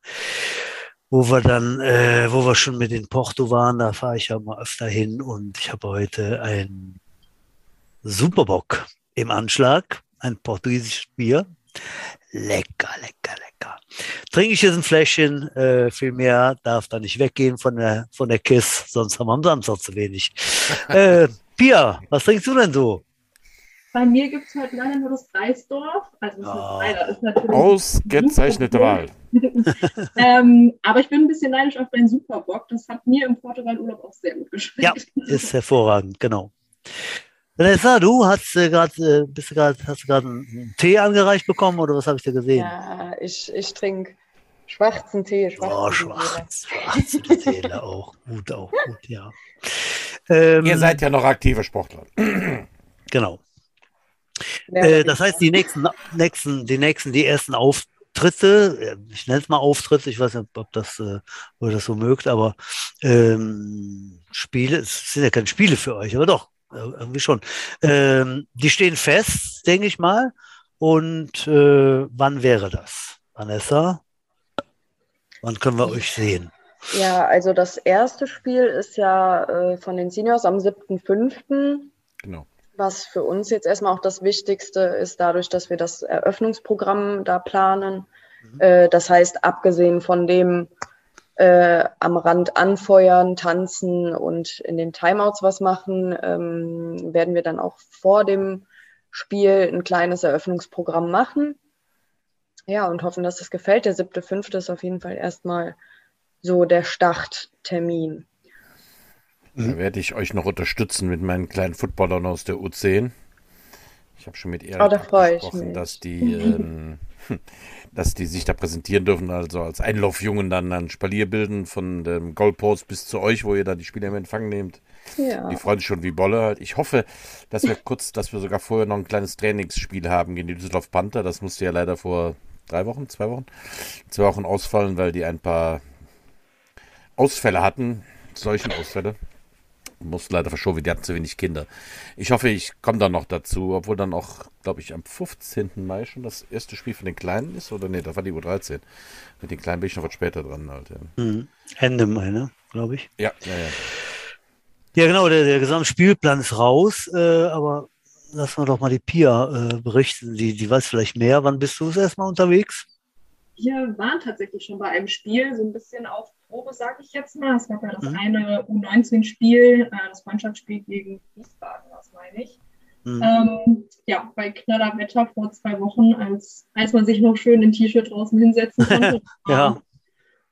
Speaker 1: wo wir dann, äh, wo wir schon mit in Porto waren, da fahre ich ja mal öfter hin und ich habe heute ein Superbock im Anschlag, ein portugiesisches Bier. Lecker, lecker, lecker. Trinke ich jetzt ein Fläschchen, äh, viel mehr darf da nicht weggehen von der, von der Kiss, sonst haben wir am Samstag zu wenig. (laughs) äh, Pia, was trinkst du denn so?
Speaker 4: Bei mir gibt es halt leider nur das Reisdorf. Also
Speaker 2: oh. leider ist natürlich Ausgezeichnete Wahl. (laughs)
Speaker 4: ähm, aber ich bin ein bisschen neidisch auf deinen Superbock. Das hat mir im Portugal-Urlaub auch sehr gut geschmeckt.
Speaker 1: Ja, ist hervorragend, genau. Vanessa, du hast äh, gerade, äh, bist du gerade, hast du gerade einen Tee angereicht bekommen oder was habe ich da gesehen?
Speaker 3: Ja, ich, ich trinke schwarzen Tee.
Speaker 1: Schwarzen oh, schwarz, schwarze Tee auch gut, auch gut, ja.
Speaker 2: Ähm, Ihr seid ja noch aktive Sportler.
Speaker 1: Genau. Äh, das heißt, die nächsten, nächsten, die nächsten, die ersten Auftritte, äh, ich nenne es mal Auftritte, ich weiß nicht, ob das, äh, ob das so mögt, aber ähm, Spiele, es sind ja keine Spiele für euch, aber doch, irgendwie schon. Ähm, die stehen fest, denke ich mal. Und äh, wann wäre das? Vanessa? Wann können wir euch sehen?
Speaker 3: Ja, also das erste Spiel ist ja äh, von den Seniors am 7.5.
Speaker 2: Genau.
Speaker 3: Was für uns jetzt erstmal auch das Wichtigste ist, dadurch, dass wir das Eröffnungsprogramm da planen. Mhm. Äh, das heißt, abgesehen von dem äh, am Rand anfeuern, tanzen und in den Timeouts was machen, ähm, werden wir dann auch vor dem Spiel ein kleines Eröffnungsprogramm machen. Ja, und hoffen, dass es gefällt. Der siebte, fünfte ist auf jeden Fall erstmal so der Starttermin.
Speaker 2: Da werde ich euch noch unterstützen mit meinen kleinen Footballern aus der U10. Ich habe schon mit Erik
Speaker 3: oh, gesprochen,
Speaker 2: dass die ähm, (laughs) dass die sich da präsentieren dürfen, also als Einlaufjungen dann ein Spalier bilden von dem Goalpost bis zu euch, wo ihr da die Spieler im Empfang nehmt. Ja. Die freuen sich schon wie Bolle halt. Ich hoffe, dass wir (laughs) kurz, dass wir sogar vorher noch ein kleines Trainingsspiel haben gegen die Düsseldorf Panther. Das musste ja leider vor drei Wochen, zwei Wochen, zwei Wochen ausfallen, weil die ein paar Ausfälle hatten, solchen Ausfälle muss leider verschoben, die hatten zu wenig Kinder. Ich hoffe, ich komme dann noch dazu, obwohl dann auch, glaube ich, am 15. Mai schon das erste Spiel von den Kleinen ist, oder nee, das war die U13. Mit den Kleinen bin ich noch was später dran halt. Ja.
Speaker 1: Mhm. Ende Mai, ne, glaube ich.
Speaker 2: Ja, ja, ja.
Speaker 1: Ja, genau, der, der Gesamtspielplan ist raus, äh, aber lassen wir doch mal die Pia äh, berichten. Die, die weiß vielleicht mehr. Wann bist du erstmal unterwegs?
Speaker 4: Wir waren tatsächlich schon bei einem Spiel, so ein bisschen auf Probe, sage ich jetzt mal. Es gab ja das mhm. eine U19-Spiel, äh, das Freundschaftsspiel gegen Wiesbaden, was meine ich. Mhm. Ähm, ja, bei knaller Wetter vor zwei Wochen, als, als man sich noch schön in T-Shirt draußen hinsetzen (laughs) konnte.
Speaker 1: ja.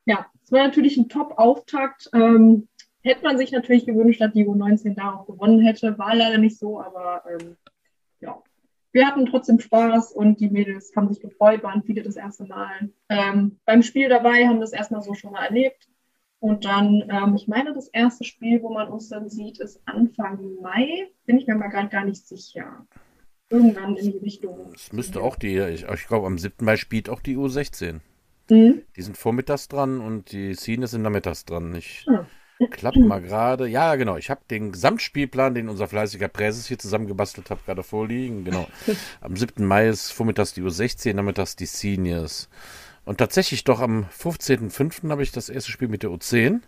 Speaker 4: Ja, es war natürlich ein Top-Auftakt. Ähm, hätte man sich natürlich gewünscht, dass die U19 da auch gewonnen hätte. War leider nicht so, aber ähm, ja, wir hatten trotzdem Spaß und die Mädels haben sich gefreut, waren viele das erste Mal ähm, beim Spiel dabei, haben das erstmal so schon mal erlebt. Und dann, ähm, ich meine, das erste Spiel, wo man uns dann sieht, ist Anfang Mai. Bin ich mir mal gerade gar nicht sicher. Irgendwann in die Richtung.
Speaker 2: Es müsste auch die, ich, ich glaube, am 7. Mai spielt auch die U16. Mhm. Die sind vormittags dran und die Scenes sind nachmittags dran. Ich, hm. Klappt mal gerade. Ja, genau. Ich habe den Gesamtspielplan, den unser fleißiger Präses hier zusammengebastelt hat, gerade vorliegen. Genau. Am 7. Mai ist vormittags die U16, nachmittags die Seniors. Und tatsächlich doch am 15.05. habe ich das erste Spiel mit der U10.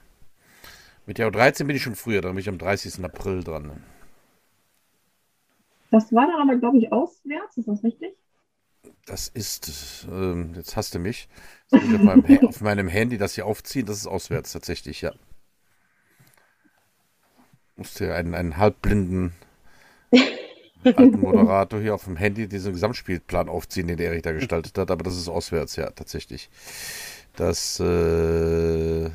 Speaker 2: Mit der U13 bin ich schon früher, da bin ich am 30. April dran.
Speaker 4: Das war dann aber, glaube ich, auswärts, ist das richtig?
Speaker 2: Das ist, ähm, jetzt hasst du mich. auf, meinem, (laughs) auf meinem Handy das hier aufziehen, das ist auswärts tatsächlich, ja musste einen, einen halbblinden alten Moderator hier auf dem Handy diesen Gesamtspielplan aufziehen, den Erich da gestaltet hat, aber das ist auswärts, ja, tatsächlich. Das äh,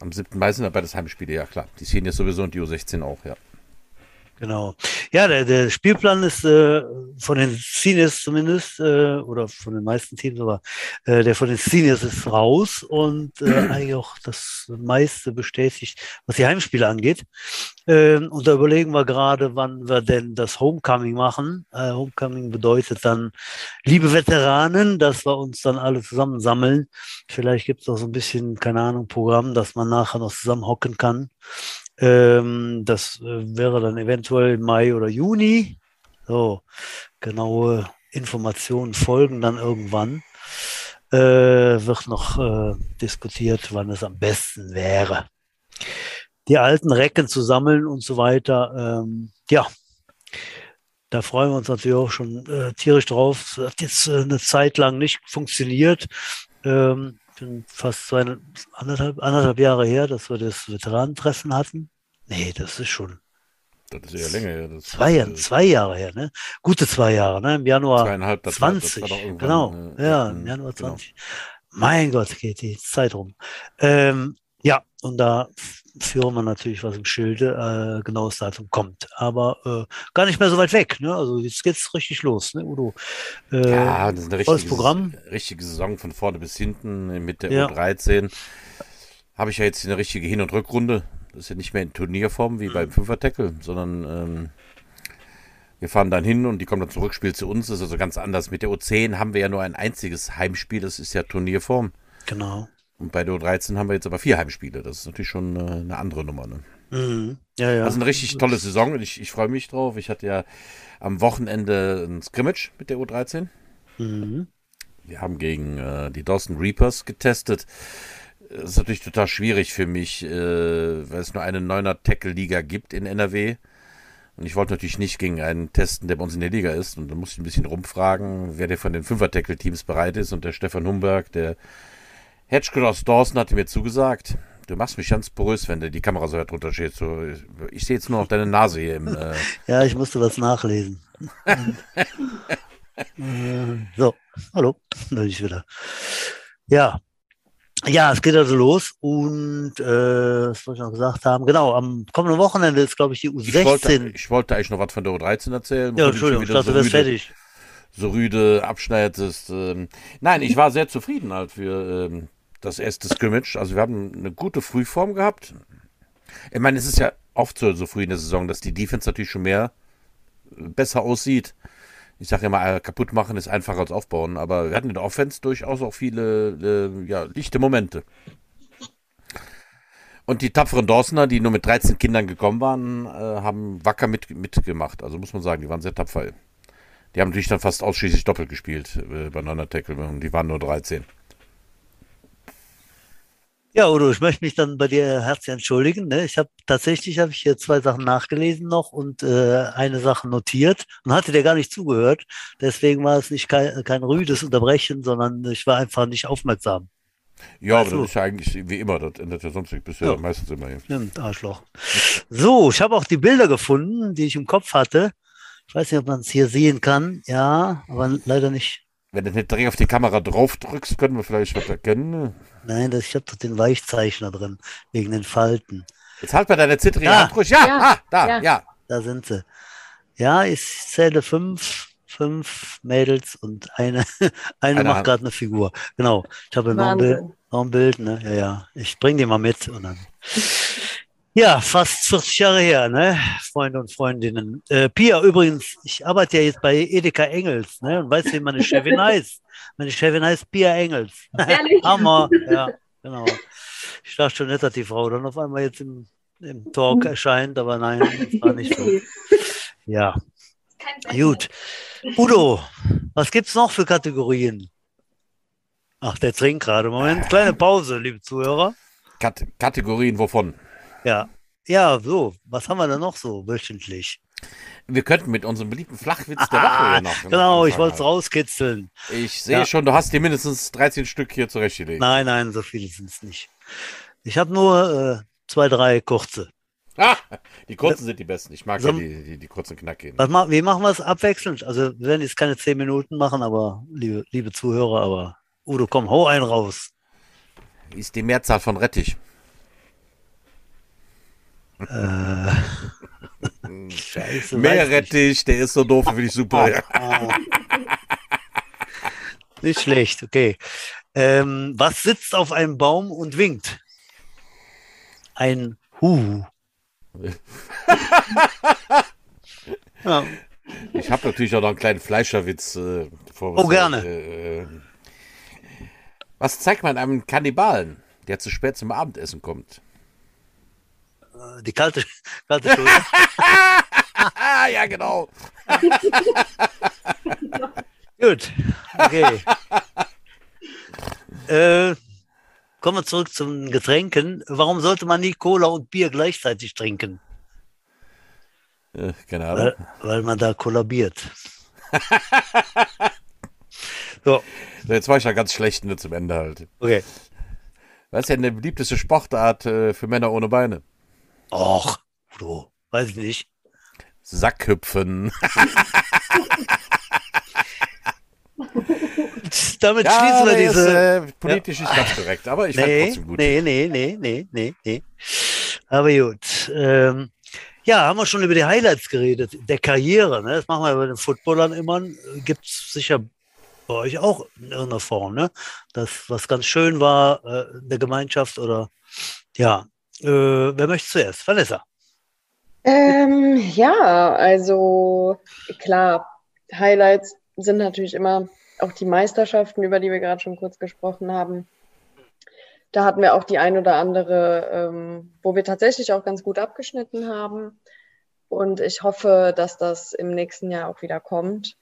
Speaker 2: am 7. Mai sind dabei das Heimspiele, ja klar. Die sehen jetzt sowieso und die U16 auch, ja.
Speaker 1: Genau. Ja, der, der Spielplan ist äh, von den Seniors zumindest, äh, oder von den meisten Teams, aber äh, der von den Seniors ist raus und äh, (clears throat) eigentlich auch das meiste bestätigt, was die Heimspiele angeht. Ähm, und da überlegen wir gerade, wann wir denn das Homecoming machen. Äh, Homecoming bedeutet dann, liebe Veteranen, dass wir uns dann alle zusammensammeln. Vielleicht gibt es auch so ein bisschen, keine Ahnung, Programm, dass man nachher noch zusammen hocken kann. Ähm, das äh, wäre dann eventuell Mai oder Juni. So, genaue Informationen folgen dann irgendwann. Äh, wird noch äh, diskutiert, wann es am besten wäre. Die alten Recken zu sammeln und so weiter. Ähm, ja, da freuen wir uns natürlich auch schon äh, tierisch drauf. Das hat jetzt äh, eine Zeit lang nicht funktioniert. Ähm, schon fast zwei, anderthalb, anderthalb Jahre her, dass wir das Veteranentreffen hatten. Nee, das ist schon.
Speaker 2: Das ist ja länger her.
Speaker 1: Zwei,
Speaker 2: ist, äh,
Speaker 1: zwei Jahre her, ne? Gute zwei Jahre, ne? Im Januar
Speaker 2: Zweieinhalb, das war- das
Speaker 1: 20.
Speaker 2: war
Speaker 1: genau.
Speaker 2: äh,
Speaker 1: ja, im Januar
Speaker 2: genau.
Speaker 1: 20. Mein Gott, geht die Zeit rum. Ähm, ja, und da führen wir natürlich was im Schilde, äh, genaues Datum kommt. Aber äh, gar nicht mehr so weit weg, ne? Also jetzt geht's richtig los, ne, Udo? Äh,
Speaker 2: Ja, das ist eine
Speaker 1: volles
Speaker 2: richtige,
Speaker 1: Programm.
Speaker 2: richtige Saison von vorne bis hinten mit der
Speaker 1: Ja.
Speaker 2: U13. Habe ich ja jetzt eine richtige Hin- und Rückrunde. Das ist ja nicht mehr in Turnierform wie
Speaker 1: Mhm.
Speaker 2: beim Fünfer-Tackle, sondern ähm, wir fahren dann hin und die kommen dann zurück, spielt zu uns. Das ist also ganz anders. Mit der U10 haben wir ja nur ein einziges Heimspiel, das ist ja Turnierform.
Speaker 1: Genau.
Speaker 2: Und bei der U13 haben wir jetzt aber vier Heimspiele. Das ist natürlich schon äh, eine andere Nummer. Ne?
Speaker 1: Mhm. Ja, ja.
Speaker 2: Also eine richtig tolle Saison und ich, ich freue mich drauf. Ich hatte ja am Wochenende ein Scrimmage mit der U13.
Speaker 1: Mhm.
Speaker 2: Wir haben gegen äh, die Dawson Reapers getestet. Das ist natürlich total schwierig für mich, äh, weil es nur eine neuner Tackle-Liga gibt in NRW. Und ich wollte natürlich nicht gegen einen testen, der bei uns in der Liga ist. Und dann musste ich ein bisschen rumfragen, wer der von den Fünfer-Tackle-Teams bereit ist. Und der Stefan Humberg, der Hedgecoach aus Dawson, hatte mir zugesagt. Du machst mich ganz porös, wenn du die Kamera so weit drunter steht. So, ich sehe jetzt nur noch deine Nase hier im. Äh, (laughs)
Speaker 1: Ja, ich musste was nachlesen. (laughs) So, hallo, da bin ich wieder. Ja, ja, es geht also los und äh, was wollte ich noch gesagt haben? Genau, am kommenden Wochenende ist, glaube ich, die
Speaker 2: ich, wollte,
Speaker 1: U16.
Speaker 2: ich wollte eigentlich noch was von der U13 erzählen.
Speaker 1: Ja, Entschuldigung, ich dachte,
Speaker 2: so
Speaker 1: du wärst fertig.
Speaker 2: so rüde abschneidest. Ähm, nein, ich war sehr zufrieden halt für ähm, das erste Scrimmage. Also wir haben eine gute Frühform gehabt. Ich meine, es ist ja oft so, so früh in der Saison, dass die Defense natürlich schon mehr äh, besser aussieht. Ich sage immer, äh, kaputt machen ist einfacher als aufbauen, aber wir hatten in der Offense durchaus auch viele äh, ja, lichte Momente. Und die tapferen Dawsoner, die nur mit 13 Kindern gekommen waren, äh, haben wacker mit, mitgemacht. Also muss man sagen, die waren sehr tapfer. Die haben natürlich dann fast ausschließlich doppelt gespielt äh, bei Neuner Tackle und die waren nur 13.
Speaker 1: Ja, Udo, ich möchte mich dann bei dir herzlich entschuldigen. Ne? Ich habe tatsächlich habe ich hier zwei Sachen nachgelesen noch und äh, eine Sache notiert und hatte dir gar nicht zugehört. Deswegen war es nicht kein, kein rüdes Unterbrechen, sondern ich war einfach nicht aufmerksam.
Speaker 2: Ja,
Speaker 1: Ach
Speaker 2: aber
Speaker 1: so.
Speaker 2: das ist ja eigentlich wie immer, das ändert ja sonst nicht. Bist ja,
Speaker 1: Ja.
Speaker 2: meistens immer hier.
Speaker 1: Stimmt, Arschloch. So, ich habe auch die Bilder gefunden, die ich im Kopf hatte. Ich weiß nicht, ob man es hier sehen kann. Ja, aber leider nicht.
Speaker 2: Wenn du nicht direkt auf die Kamera drauf drückst, können wir vielleicht was erkennen.
Speaker 1: Nein, das, ich habe doch den Weichzeichner drin, wegen den Falten.
Speaker 2: Jetzt halt bei deiner zittrigen
Speaker 1: Da.
Speaker 2: Hand ruhig. Ja,
Speaker 3: Ja,
Speaker 2: ah, da, ja.
Speaker 3: ja.
Speaker 1: Da sind sie. Ja, ich zähle fünf, fünf Mädels und eine, (laughs) eine,
Speaker 2: Eine
Speaker 1: macht gerade eine Figur. Genau. Ich habe noch ein Bild, noch ein Bild, ne? Ja, ja. Ich bring die mal mit und dann. Ja, fast 40 Jahre her, ne? Freunde und Freundinnen. Äh, Pia, übrigens, ich arbeite ja jetzt bei Edeka Engels, ne? Und weißt du, wie meine Chefin (laughs) heißt? Meine Chefin heißt Pia Engels.
Speaker 4: Ehrlich? (laughs)
Speaker 1: Hammer, ja, genau. Ich dachte schon nicht, dass die Frau dann auf einmal jetzt im, im Talk erscheint, aber nein, das war nicht so. (laughs) Ja, gut. Udo, was gibt's noch für Kategorien? Ach, der trinkt gerade. Moment, kleine Pause, liebe Zuhörer.
Speaker 2: Kat Kategorien wovon?
Speaker 1: Ja, ja, so. Was haben wir da noch so wöchentlich?
Speaker 2: Wir könnten mit unserem beliebten Flachwitz der Woche
Speaker 1: Ah,
Speaker 2: noch.
Speaker 1: genau, ich wollte es rauskitzeln.
Speaker 2: Ich sehe
Speaker 1: Ja.
Speaker 2: schon, du hast dir mindestens 13 Stück hier zurechtgelegt.
Speaker 1: Nein, nein, so viele sind es nicht. Ich habe nur äh, zwei, drei kurze.
Speaker 2: Ah, die kurzen sind die besten. Ich mag
Speaker 1: So-
Speaker 2: ja die, die, die kurzen knackigen.
Speaker 1: Ma wie machen wir es abwechselnd? Also wir werden jetzt keine zehn Minuten machen, aber liebe, liebe Zuhörer, aber Udo, komm, hau einen raus.
Speaker 2: Wie ist die Mehrzahl von Rettich?
Speaker 1: Äh, Scheiße.
Speaker 2: Mehr
Speaker 1: weiß nicht.
Speaker 2: Rettich, der ist so doof, finde ich super. Ja.
Speaker 1: Ah. (laughs) Nicht schlecht, okay. Ähm, was sitzt auf einem Baum und winkt? Ein Hu. ja,
Speaker 2: Ich habe natürlich auch noch einen kleinen Fleischerwitz. Äh, vor,
Speaker 1: Oh, gerne.
Speaker 2: Äh, äh, was zeigt man einem Kannibalen, der zu spät zum Abendessen kommt?
Speaker 1: Die kalte, (laughs) kalte Schulter. (laughs)
Speaker 2: Ja, genau. (laughs)
Speaker 1: Gut, okay. äh, kommen wir zurück zum Getränken. Warum sollte man nie Cola und Bier gleichzeitig trinken?
Speaker 2: Äh, keine Ahnung.
Speaker 1: Weil, weil man da kollabiert. so,
Speaker 2: So, jetzt war ich ja ganz schlecht nur zum Ende halt.
Speaker 1: okay.
Speaker 2: Was ist denn die beliebteste Sportart äh, für Männer ohne Beine?
Speaker 1: Och, Udo, weiß ich nicht.
Speaker 2: Sackhüpfen. (laughs)
Speaker 1: Damit ja, schließen wir diese. Ist,
Speaker 2: äh, politisch ja. ist ganz korrekt, aber ich nee, trotzdem gut.
Speaker 1: Nee, nee, nee, nee, nee, nee. Aber gut. Ähm, ja, haben wir schon über die Highlights geredet, der Karriere. Ne? Das machen wir bei den Footballern immer. Gibt es sicher bei euch auch in irgendeiner Form, ne? Das, was ganz schön war äh, in der Gemeinschaft oder ja. Äh, wer möchte zuerst? Vanessa.
Speaker 3: Ähm, ja, also klar, Highlights sind natürlich immer auch die Meisterschaften, über die wir gerade schon kurz gesprochen haben. Da hatten wir auch die ein oder andere, ähm, wo wir tatsächlich auch ganz gut abgeschnitten haben. Und ich hoffe, dass das im nächsten Jahr auch wieder kommt.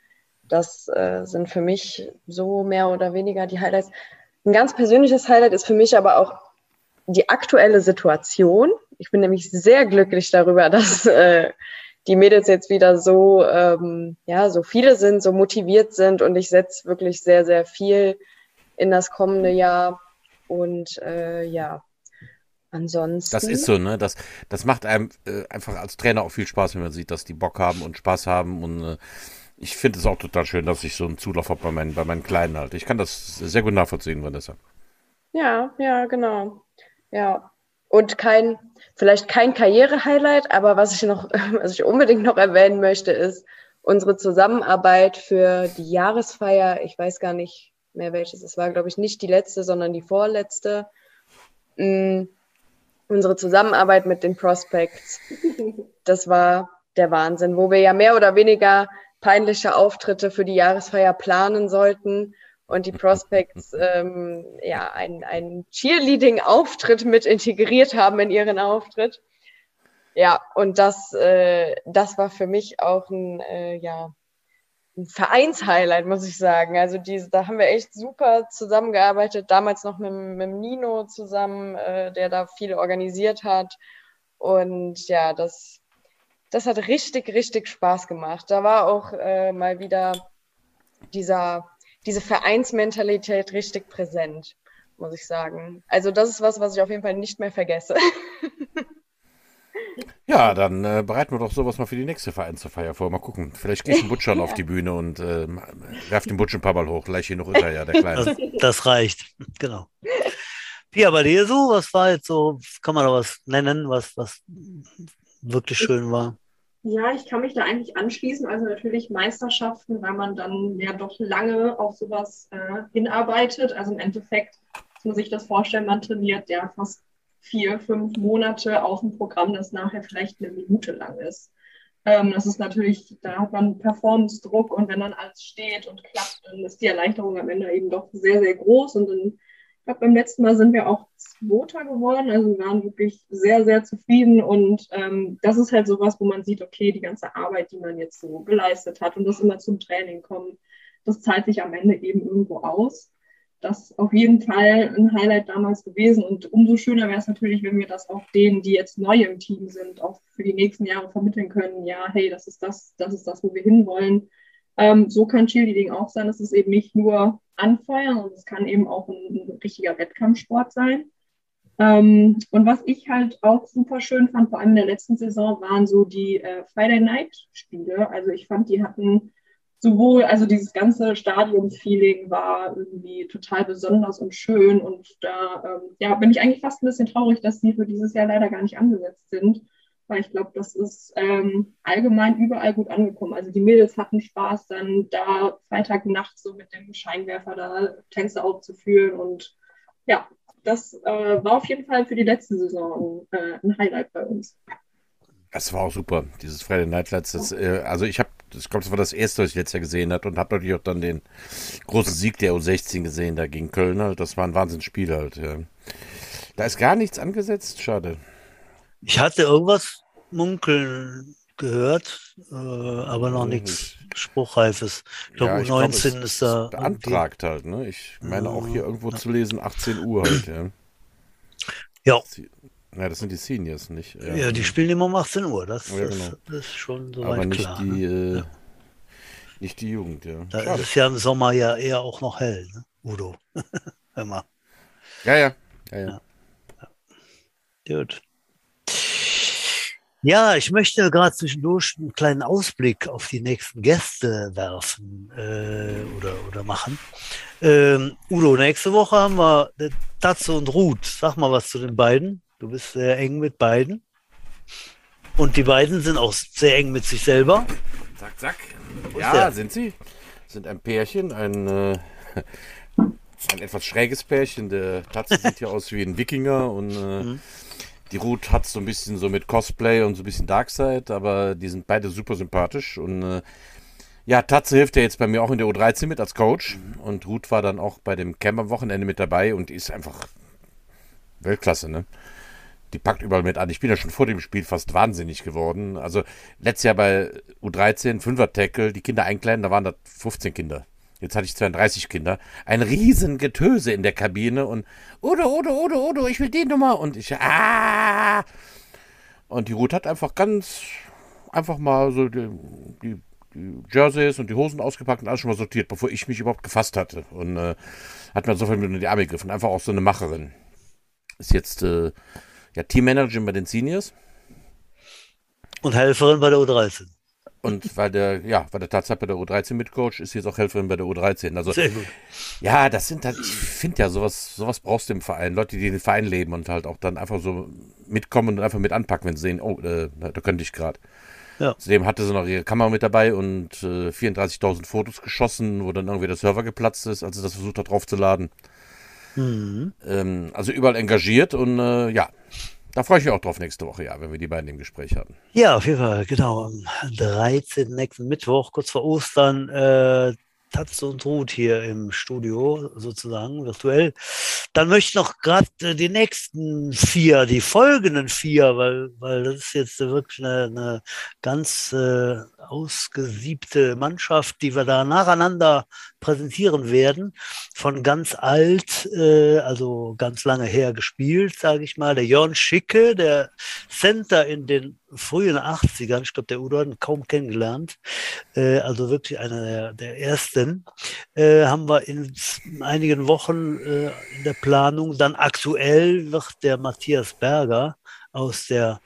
Speaker 3: Das äh, sind für mich so mehr oder weniger die Highlights. Ein ganz persönliches Highlight ist für mich aber auch die aktuelle Situation. Ich bin nämlich sehr glücklich darüber, (laughs) dass äh, die Mädels jetzt wieder so, ähm, ja, so viele sind, so motiviert sind und ich setze wirklich sehr, sehr viel in das kommende Jahr. Und äh, ja, ansonsten.
Speaker 2: Das ist so, ne? Das, das macht einem äh, einfach als Trainer auch viel Spaß, wenn man sieht, dass die Bock haben und Spaß haben und äh, ich finde es auch total schön, dass ich so einen Zulauf habe bei meinen, bei meinen Kleinen halt. Ich kann das sehr gut nachvollziehen, Vanessa.
Speaker 3: Ja, ja, genau. Ja. Und kein, vielleicht kein Karriere-Highlight, aber was ich noch, (laughs) was ich unbedingt noch erwähnen möchte, ist unsere Zusammenarbeit für die Jahresfeier. Ich weiß gar nicht mehr welches. Es war, glaube ich, nicht die letzte, sondern die vorletzte. Mhm. Unsere Zusammenarbeit mit den Prospects. Das war der Wahnsinn, wo wir ja mehr oder weniger peinliche Auftritte für die Jahresfeier planen sollten und die Prospects (laughs) ähm, ja einen, einen Cheerleading-Auftritt mit integriert haben in ihren Auftritt. Ja, und das, äh, das war für mich auch ein, äh, ja, ein Vereinshighlight, muss ich sagen. Also diese, da haben wir echt super zusammengearbeitet, damals noch mit, mit Nino zusammen, äh, der da viel organisiert hat. Und ja, das, das hat richtig, richtig Spaß gemacht. Da war auch äh, mal wieder dieser, diese Vereinsmentalität richtig präsent, muss ich sagen. Also das ist was, was ich auf jeden Fall nicht mehr vergesse. (laughs)
Speaker 2: Ja, dann äh, bereiten wir doch sowas mal für die nächste Vereinsfeier vor. Mal gucken. Vielleicht geht ein (laughs) Butcher ja. auf die Bühne und äh, werft den Butcher ein paar Mal hoch. Gleich hier noch unter, ja, der (laughs) Kleine.
Speaker 1: Das, das reicht, genau. Pia, bei dir so? Was war jetzt so, kann man da was nennen, was, was wirklich schön war?
Speaker 4: Ja, ich kann mich da eigentlich anschließen. Also natürlich Meisterschaften, weil man dann ja doch lange auf sowas äh, hinarbeitet. Also im Endeffekt muss ich das vorstellen, man trainiert ja fast vier, fünf Monate auf ein Programm, das nachher vielleicht eine Minute lang ist. Ähm, das ist natürlich, da hat man Performance-Druck und wenn dann alles steht und klappt, dann ist die Erleichterung am Ende eben doch sehr, sehr groß und dann ich glaube, beim letzten Mal sind wir auch Zweiter geworden. Also wir waren wirklich sehr, sehr zufrieden. Und ähm, das ist halt sowas, wo man sieht, okay, die ganze Arbeit, die man jetzt so geleistet hat und das immer zum Training kommt, das zahlt sich am Ende eben irgendwo aus. Das ist auf jeden Fall ein Highlight damals gewesen. Und umso schöner wäre es natürlich, wenn wir das auch denen, die jetzt neu im Team sind, auch für die nächsten Jahre vermitteln können. Ja, hey, das ist das, das ist das, wo wir hinwollen. Ähm, so kann Cheerleading auch sein. Es ist eben nicht nur anfeuern und es kann eben auch ein, ein richtiger Wettkampfsport sein. Ähm, und was ich halt auch super schön fand, vor allem in der letzten Saison, waren so die äh, Friday Night Spiele. Also ich fand, die hatten sowohl, also dieses ganze Stadion-Feeling war irgendwie total besonders und schön. Und da ähm, ja, bin ich eigentlich fast ein bisschen traurig, dass die für dieses Jahr leider gar nicht angesetzt sind weil ich glaube, das ist ähm, allgemein überall gut angekommen. Also die Mädels hatten Spaß, dann da Freitagnacht so mit dem Scheinwerfer da Tänze aufzuführen und ja, das äh, war auf jeden Fall für die letzte Saison äh, ein Highlight bei uns.
Speaker 2: Das war auch super, dieses Friday Night Lights. Das, äh, also ich habe, ich glaube, das war das erste, was ich letztes Jahr gesehen habe und habe natürlich auch dann den großen Sieg der U16 gesehen, da gegen Köln halt. Das war ein Wahnsinnsspiel halt. Ja. Da ist gar nichts angesetzt, schade.
Speaker 1: Ich hatte irgendwas munkeln gehört, äh, aber noch nichts Spruchreifes. Ich glaube, ja, 19 glaub, ist da.
Speaker 2: Beantragt halt, ne? Ich meine auch hier irgendwo ja. zu lesen, 18 Uhr halt, ja.
Speaker 1: Ja.
Speaker 2: Ja, das sind die Seniors, nicht?
Speaker 1: Ja, ja die spielen immer um 18 Uhr, das, ja, genau. das, das ist schon soweit Aber
Speaker 2: nicht
Speaker 1: klar.
Speaker 2: Die, ne? äh, nicht die Jugend, ja.
Speaker 1: Da Schade. ist ja im Sommer ja eher auch noch hell, ne? Udo. (laughs) Immer.
Speaker 2: Ja, ja. ja, ja.
Speaker 1: Gut. Ja, ich möchte gerade zwischendurch einen kleinen Ausblick auf die nächsten Gäste werfen äh, oder, oder machen. Ähm, Udo, nächste Woche haben wir Tatze und Ruth. Sag mal was zu den beiden. Du bist sehr eng mit beiden. Und die beiden sind auch sehr eng mit sich selber.
Speaker 2: Zack, zack. Ja, sind sie. Sind ein Pärchen, ein, äh, (laughs) ein etwas schräges Pärchen. Der Tatze (laughs) sieht ja aus wie ein Wikinger und äh, mhm. Die Ruth hat so ein bisschen so mit Cosplay und so ein bisschen Darkseid, aber die sind beide super sympathisch und äh, ja, Tatze hilft ja jetzt bei mir auch in der U13 mit als Coach mhm. und Ruth war dann auch bei dem Camp am Wochenende mit dabei und ist einfach Weltklasse, ne? die packt überall mit an. Ich bin ja schon vor dem Spiel fast wahnsinnig geworden. Also letztes Jahr bei U13, 5er Tackle, die Kinder einkleiden, da waren da 15 Kinder. Jetzt hatte ich 32 Kinder. Ein riesen Getöse in der Kabine und Udo, Udo, Udo, Udo, ich will die Nummer. Und ich, ah! Und die Ruth hat einfach ganz, einfach mal so die, die, die Jerseys und die Hosen ausgepackt und alles schon mal sortiert, bevor ich mich überhaupt gefasst hatte. Und äh, hat mir sofort mit in die Arme gegriffen. Einfach auch so eine Macherin. Ist jetzt, äh, ja, Teammanagerin bei den Seniors.
Speaker 1: Und Helferin bei der U13.
Speaker 2: Und (laughs) weil der, ja, weil der Tatsache bei der U13 mitcoach, ist jetzt auch Helferin bei der U13. Also, Sehr gut. Ja, das sind halt, ich finde ja, sowas, sowas brauchst du im Verein. Leute, die den Verein leben und halt auch dann einfach so mitkommen und einfach mit anpacken, wenn sie sehen, oh, äh, da könnte ich gerade. Ja. Zudem hatte sie noch ihre Kamera mit dabei und äh, 34.000 Fotos geschossen, wo dann irgendwie der Server geplatzt ist, als sie das versucht hat draufzuladen. Mhm. Ähm, also überall engagiert und äh, ja, da freue ich mich auch drauf nächste Woche, ja, wenn wir die beiden im Gespräch hatten.
Speaker 1: Ja, auf jeden Fall, genau. Am 13. nächsten Mittwoch, kurz vor Ostern, äh, Tatze und Ruth hier im Studio, sozusagen, virtuell. Dann möchte ich noch gerade äh, die nächsten vier, die folgenden vier, weil, weil das ist jetzt wirklich eine, eine ganz äh, ausgesiebte Mannschaft, die wir da nacheinander präsentieren werden. Von ganz alt, äh, also ganz lange her gespielt, sage ich mal. Der Jörn Schicke, der Center in den frühen 80ern, ich glaube, der Udo hat kaum kennengelernt, äh, also wirklich einer der, der ersten, äh, haben wir in einigen Wochen äh, in der Planung. Dann aktuell wird der Matthias Berger aus der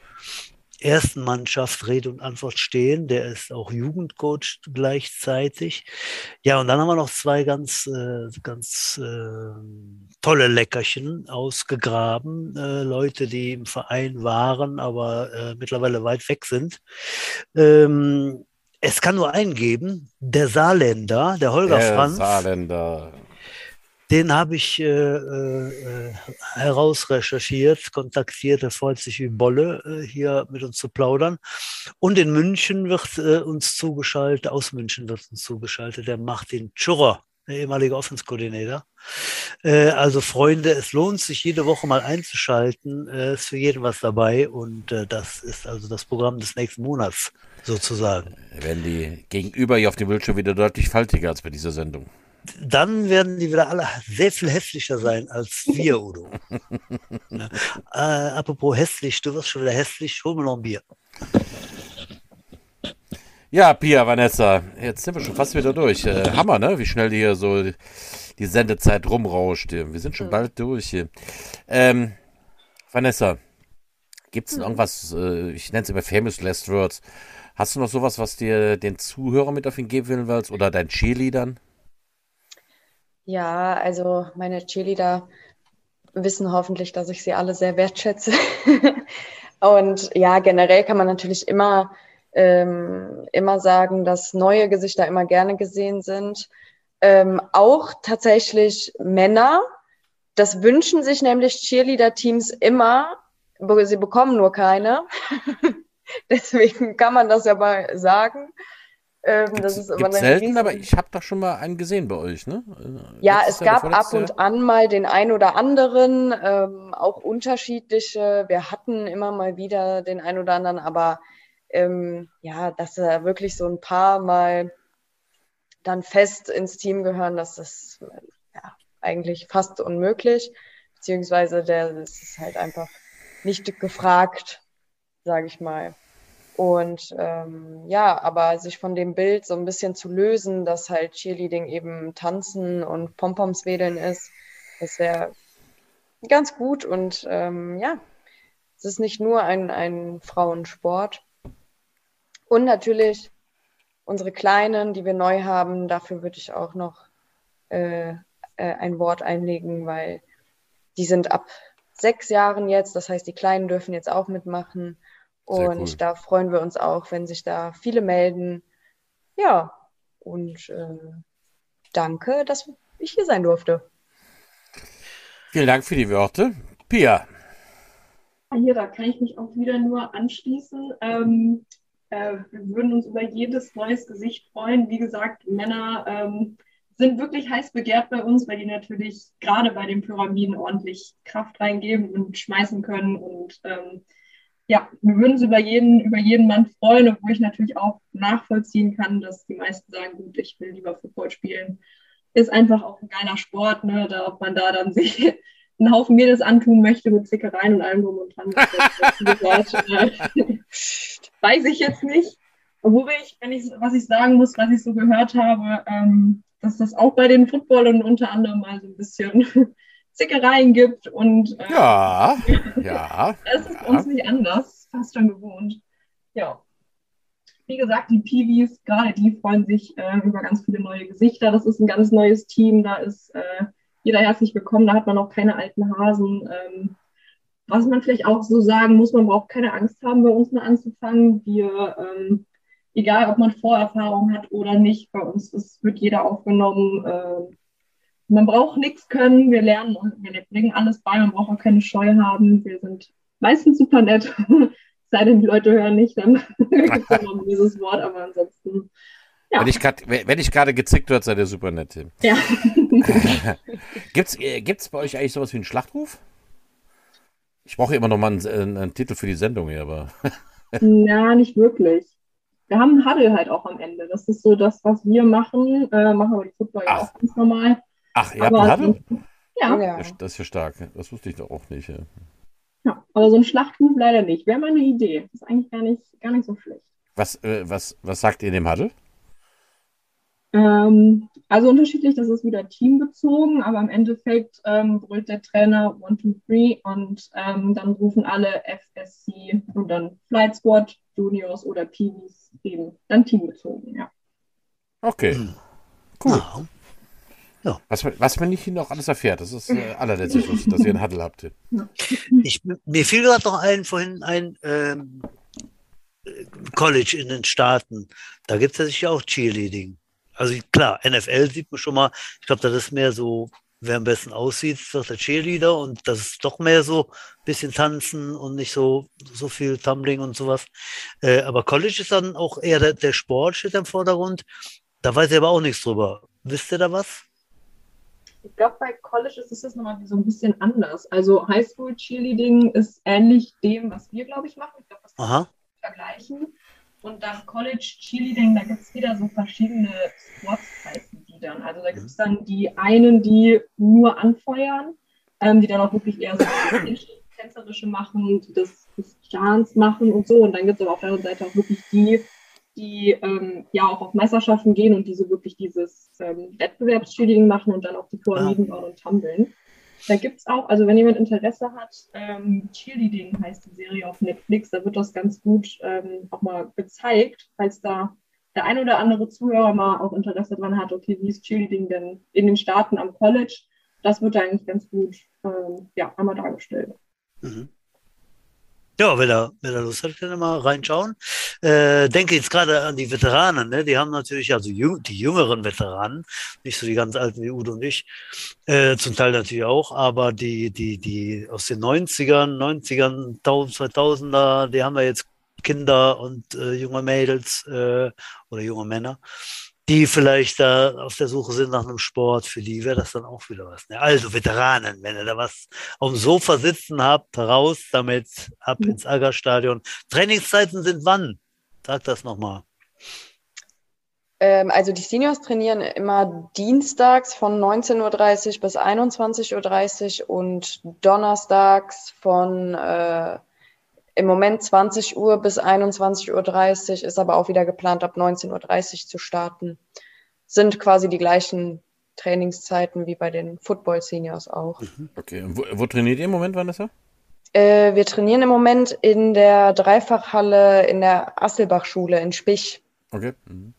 Speaker 1: ersten Mannschaft Rede und Antwort stehen. Der ist auch Jugendcoach gleichzeitig. Ja, und dann haben wir noch zwei ganz, äh, ganz äh, tolle Leckerchen ausgegraben. Äh, Leute, die im Verein waren, aber äh, mittlerweile weit weg sind. Ähm, es kann nur einen geben, der Saarländer, der Holger der Franz.
Speaker 2: Saarländer.
Speaker 1: Den habe ich äh, äh, herausrecherchiert, kontaktiert, er freut sich wie Bolle, äh, hier mit uns zu plaudern. Und in München wird äh, uns zugeschaltet, aus München wird uns zugeschaltet, der Martin Tschurrer, der ehemalige Offenskoordinator. Äh, also Freunde, es lohnt sich jede Woche mal einzuschalten, äh, ist für jeden was dabei und äh, das ist also das Programm des nächsten Monats sozusagen.
Speaker 2: Werden die gegenüber hier auf dem Bildschirm wieder deutlich faltiger als bei dieser Sendung
Speaker 1: dann werden die wieder alle sehr viel hässlicher sein als wir, Udo. (laughs) ja. äh, apropos hässlich, du wirst schon wieder hässlich, hol mir noch ein Bier.
Speaker 2: Ja, Pia, Vanessa, jetzt sind wir schon fast wieder durch. Äh, Hammer, ne? Wie schnell hier so die Sendezeit rumrauscht. Wir sind schon bald durch hier. Ähm, Vanessa, gibt es mhm. irgendwas, äh, ich nenne es immer Famous Last Words. Hast du noch sowas, was dir den Zuhörern mit auf den geben willst oder deinen Cheerleadern?
Speaker 3: Ja, also meine Cheerleader wissen hoffentlich, dass ich sie alle sehr wertschätze. (laughs) Und ja, generell kann man natürlich immer, ähm, immer sagen, dass neue Gesichter immer gerne gesehen sind. Ähm, auch tatsächlich Männer. Das wünschen sich nämlich Cheerleader-Teams immer. Sie bekommen nur keine. (laughs) Deswegen kann man das ja mal sagen.
Speaker 2: Ähm, das ist immer selten, riesen... aber ich habe doch schon mal einen gesehen bei euch, ne?
Speaker 3: Äh, ja, Letztes es gab ab und an mal den ein oder anderen, ähm, auch unterschiedliche. Wir hatten immer mal wieder den ein oder anderen, aber ähm, ja, dass da wirklich so ein paar mal dann fest ins Team gehören, das ist ja, eigentlich fast unmöglich. Beziehungsweise der ist halt einfach nicht gefragt, sage ich mal. Und ähm, ja, aber sich von dem Bild so ein bisschen zu lösen, dass halt Cheerleading eben tanzen und Pompoms wedeln ist, das wäre ganz gut. Und ähm, ja, Es ist nicht nur ein, ein Frauensport. Und natürlich unsere Kleinen, die wir neu haben, dafür würde ich auch noch äh, äh, ein Wort einlegen, weil die sind ab sechs Jahren jetzt. Das heißt, die Kleinen dürfen jetzt auch mitmachen. Und cool. da freuen wir uns auch, wenn sich da viele melden. Ja, und äh, danke, dass ich hier sein durfte.
Speaker 2: Vielen Dank für die Worte. Pia.
Speaker 4: Hier, da kann ich mich auch wieder nur anschließen. Ähm, äh, wir würden uns über jedes neues Gesicht freuen. Wie gesagt, Männer ähm, sind wirklich heiß begehrt bei uns, weil die natürlich gerade bei den Pyramiden ordentlich Kraft reingeben und schmeißen können. Und ähm, ja, wir würden uns über jeden, über jeden Mann freuen, obwohl ich natürlich auch nachvollziehen kann, dass die meisten sagen, gut, ich will lieber Football spielen. Ist einfach auch ein geiler Sport, ne? da, ob man da dann (laughs) sich einen Haufen Mädels antun möchte mit Zickereien und allem drum und dran. (laughs) äh, (laughs) weiß ich jetzt nicht. Obwohl ich, wenn ich, was ich sagen muss, was ich so gehört habe, ähm, dass das auch bei den Footballern unter anderem mal so ein bisschen Zickereien gibt und
Speaker 2: äh, ja, (laughs) ja.
Speaker 4: Das ist ja. uns nicht anders, fast schon gewohnt. Ja. Wie gesagt, die Peewees, gerade die freuen sich äh, über ganz viele neue Gesichter. Das ist ein ganz neues Team, da ist äh, jeder herzlich willkommen, da hat man auch keine alten Hasen. Ähm, was man vielleicht auch so sagen muss, man braucht keine Angst haben, bei uns mal anzufangen. Wir, ähm, egal ob man Vorerfahrung hat oder nicht, bei uns ist, wird jeder aufgenommen. Äh, man braucht nichts können, wir lernen und wir bringen alles bei, man braucht auch keine Scheu haben. Wir sind meistens super nett. (laughs) Sei denn, die Leute hören nicht, dann (laughs) gibt es noch dieses Wort, aber ansonsten.
Speaker 2: Ja. Wenn ich gerade wenn ich gerade gezickt wird, seid ihr super nett.
Speaker 4: Ja. (laughs)
Speaker 2: gibt's, äh, gibt's bei euch eigentlich sowas wie einen Schlachtruf? Ich brauche immer noch mal einen, äh, einen, Titel für die Sendung hier, aber.
Speaker 4: ja, nicht wirklich. Wir haben einen Huddle halt auch am Ende. Das ist so das, was wir machen. Äh, machen aber die Football ja auch ganz normal.
Speaker 2: Ach, ihr habt einen Huddle?
Speaker 4: Ja. ja.
Speaker 2: Das ist ja stark. Das wusste ich doch auch nicht. Ja.
Speaker 4: ja, aber so ein Schlachtruf leider nicht. Wäre mal eine Idee. Das ist eigentlich gar nicht, gar nicht so schlecht.
Speaker 2: Was, äh, was, was sagt ihr in dem Huddle?
Speaker 4: Ähm, also unterschiedlich, das ist wieder teambezogen, aber im Endeffekt ähm, brüllt der Trainer 1, 2, 3 und ähm, dann rufen alle FSC und dann Flight Squad, Juniors oder Peewees eben dann teambezogen, ja.
Speaker 2: Okay, hm. cool. Ja. Was, was man nicht noch alles erfährt, das ist äh, allerletzte Schluss, dass ihr einen Huddle habt.
Speaker 1: Ich, mir fiel gerade noch ein, vorhin ein ähm, College in den Staaten. Da gibt es ja sicher auch Cheerleading. Also klar, NFL sieht man schon mal, ich glaube, das ist mehr so, wer am besten aussieht, ist doch der Cheerleader und das ist doch mehr so ein bisschen tanzen und nicht so, so viel Tumbling und sowas. Äh, aber College ist dann auch eher der, der Sport steht im Vordergrund. Da weiß ich aber auch nichts drüber. Wisst ihr da was?
Speaker 4: Ich glaube, bei College ist es nochmal so ein bisschen anders. Also Highschool Cheerleading ist ähnlich dem, was wir, glaube ich, machen. Ich glaube, das kann man vergleichen. Und dann College Cheerleading, da gibt es wieder so verschiedene Sports, heißen die dann. Also da gibt es dann die einen, die nur anfeuern, ähm, die dann auch wirklich eher so das (coughs) Tänzerische machen, die das, das Chance machen und so. Und dann gibt es aber auf der anderen Seite auch wirklich die, die ähm, ja auch auf Meisterschaften gehen und diese wirklich dieses ähm, Wettbewerbscheerleading machen und dann auch die Pyramiden bauen und tummeln. Da gibt es auch, also wenn jemand Interesse hat, ähm, Cheerleading heißt die Serie auf Netflix, da wird das ganz gut ähm, auch mal gezeigt, falls da der ein oder andere Zuhörer mal auch Interesse dran hat, okay, wie ist Cheerleading denn in den Staaten am College? Das wird da eigentlich ganz gut ähm, ja, einmal dargestellt. Mhm.
Speaker 1: Ja, wenn er, wenn er Lust hat, kann er mal reinschauen. Äh, denke jetzt gerade an die Veteranen, ne? Die haben natürlich, also jüng, die jüngeren Veteranen, nicht so die ganz alten wie Udo und ich, äh, zum Teil natürlich auch, aber die, die, die aus den 90ern, 90ern, 2000er, die haben ja jetzt Kinder und äh, junge Mädels äh, oder junge Männer die vielleicht da auf der Suche sind nach einem Sport, für die wäre das dann auch wieder was. Ne? Also Veteranen, wenn ihr da was auf dem Sofa sitzen habt, raus damit, ab mhm. ins Aggerstadion. Trainingszeiten sind wann? Sag das nochmal.
Speaker 3: Ähm, also die Seniors trainieren immer dienstags von 19.30 Uhr bis 21.30 Uhr und donnerstags von äh, im Moment 20 Uhr bis 21.30 Uhr, ist aber auch wieder geplant, ab 19.30 Uhr zu starten. Sind quasi die gleichen Trainingszeiten wie bei den Football Seniors auch.
Speaker 2: Mhm. Okay, wo, wo trainiert ihr im Moment, Vanessa?
Speaker 3: Äh, wir trainieren im Moment in der Dreifachhalle in der Asselbach-Schule in Spich.
Speaker 2: Okay. Mhm.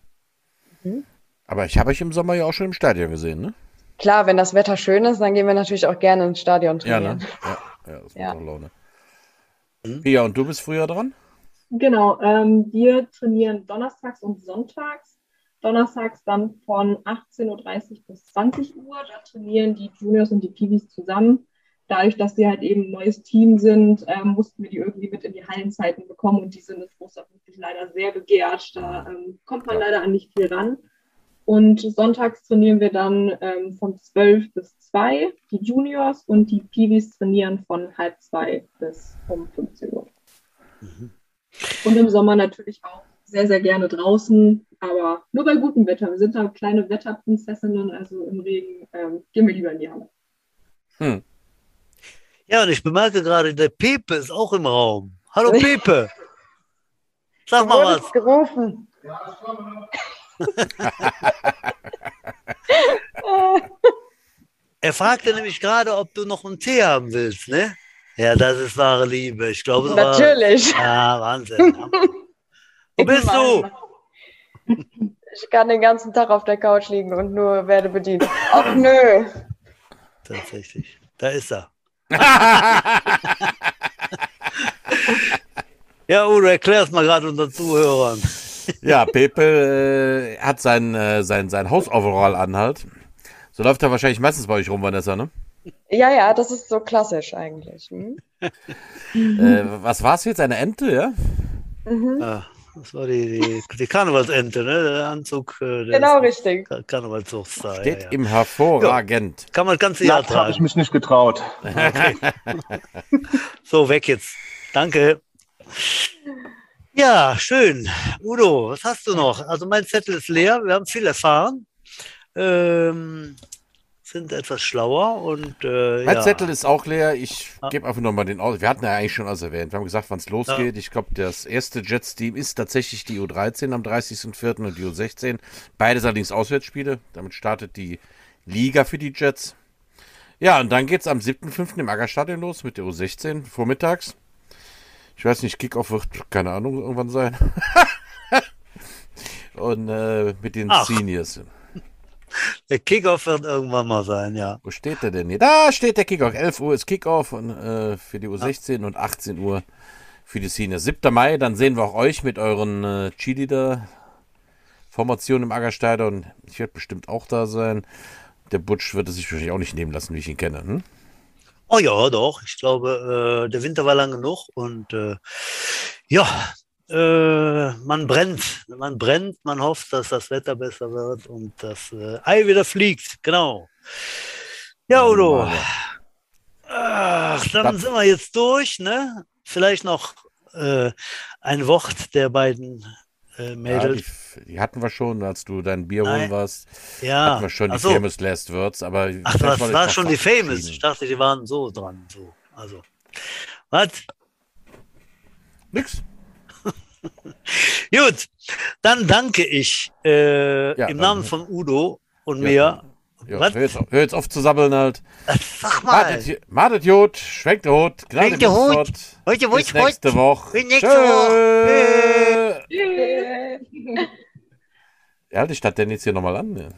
Speaker 2: Mhm. Aber ich habe euch im Sommer ja auch schon im Stadion gesehen, ne?
Speaker 3: Klar, wenn das Wetter schön ist, dann gehen wir natürlich auch gerne ins Stadion trainieren.
Speaker 2: Ja, ne? ja, ja das macht ja. auch Laune. Mhm. Pia, und du bist früher dran?
Speaker 4: Genau, ähm, wir trainieren donnerstags und sonntags. Donnerstags dann von 18.30 Uhr bis 20 Uhr. Da trainieren die Juniors und die Kiwis zusammen. Dadurch, dass sie halt eben ein neues Team sind, ähm, mussten wir die irgendwie mit in die Hallenzeiten bekommen und die sind in Trostorf wirklich leider sehr begehrt. Da ähm, kommt man leider an nicht viel ran. Und sonntags trainieren wir dann ähm, von 12 bis 2 die Juniors und die Piwis trainieren von halb zwei bis um 15 Uhr. Mhm. Und im Sommer natürlich auch sehr, sehr gerne draußen, aber nur bei gutem Wetter. Wir sind da kleine Wetterprinzessinnen, also im Regen ähm, gehen wir lieber in die Halle. Hm.
Speaker 1: Ja, und ich bemerke gerade, der Pepe ist auch im Raum. Hallo (laughs) Pepe. Sag mal was.
Speaker 3: gerufen.
Speaker 1: Er fragte nämlich gerade, ob du noch einen Tee haben willst, ne? Ja, das ist wahre Liebe. Ich glaube, es
Speaker 3: Natürlich.
Speaker 1: War, ja, Wahnsinn. Wo bist du?
Speaker 3: Ich kann den ganzen Tag auf der Couch liegen und nur werde bedient. Ach nö.
Speaker 1: Tatsächlich. Da ist er. (laughs) ja, Udo, erklär es mal gerade unseren Zuhörern.
Speaker 2: Ja, Pepe äh, hat sein, äh, sein, sein Hausoverall anhalt. So läuft er wahrscheinlich meistens bei euch rum, Vanessa, ne?
Speaker 3: Ja, ja, das ist so klassisch eigentlich. Hm?
Speaker 2: äh, was war es jetzt? Eine Ente, ja?
Speaker 1: Mhm. Ah, das war die, die, die Karnevalsente, ne? Der Anzug.
Speaker 3: Äh, der genau, richtig.
Speaker 1: Karnevalszug.
Speaker 2: Steht ja, ja. im hervorragend.
Speaker 1: Ja, kann man das ganze Jahr
Speaker 5: tragen. habe ich mich nicht getraut.
Speaker 1: Okay. (laughs) so, weg jetzt. Danke. Ja, schön. Udo, was hast du noch? Also mein Zettel ist leer. Wir haben viel erfahren. Ähm, sind etwas schlauer und äh,
Speaker 2: mein
Speaker 1: ja.
Speaker 2: Zettel ist auch leer. Ich ah. gebe einfach nochmal den aus. Wir hatten ja eigentlich schon alles erwähnt. Wir haben gesagt, wann es losgeht. Ja. Ich glaube, das erste Jets-Team ist tatsächlich die U13 am 30.04. und die U16. Beides allerdings Auswärtsspiele. Damit startet die Liga für die Jets. Ja, und dann geht es am 7.05. im Aggerstadion los mit der U16 vormittags. Ich weiß nicht, Kickoff wird, keine Ahnung, irgendwann sein. (laughs) und äh, mit den Ach. Seniors.
Speaker 1: Der Kickoff wird irgendwann mal sein, ja.
Speaker 2: Wo steht der denn hier? Da steht der Kickoff. 11 Uhr ist Kickoff und, äh, für die U16 ja. und 18 Uhr für die Seniors. 7. Mai, dann sehen wir auch euch mit euren äh, Cheerleader-Formationen im Aggerstadion. Ich werde bestimmt auch da sein. Der Butch wird es sich wahrscheinlich auch nicht nehmen lassen, wie ich ihn kenne. Hm?
Speaker 1: Oh ja, doch. Ich glaube, äh, der Winter war lang genug und äh, ja, äh, man brennt. Man brennt, man hofft, dass das Wetter besser wird und das äh, Ei wieder fliegt. Genau. Ja, Udo. Ach, dann sind wir jetzt durch, ne? Vielleicht noch äh, ein Wort der beiden äh, Mädels.
Speaker 2: Ja, die, die, hatten wir schon, als du dein Bier holen warst.
Speaker 1: Ja.
Speaker 2: Hatten wir schon die so. Famous Last Words, aber.
Speaker 1: Ach, das war schon die Famous. Ich dachte, die waren so dran. So. Also. Was?
Speaker 2: Nix. (laughs)
Speaker 1: Gut, dann danke ich äh, ja, im Namen von Udo und ja,
Speaker 2: mir. Ja, hör, jetzt, hör, jetzt, auf zu sabbeln halt.
Speaker 1: Sag mal.
Speaker 2: Madet Jod, schwenkt Hut,
Speaker 1: gerade der Hut.
Speaker 2: Heute, Bis nächste Woche.
Speaker 1: Bis nächste Woche.
Speaker 2: Ja, die Stadt denn jetzt hier nochmal an. Ja.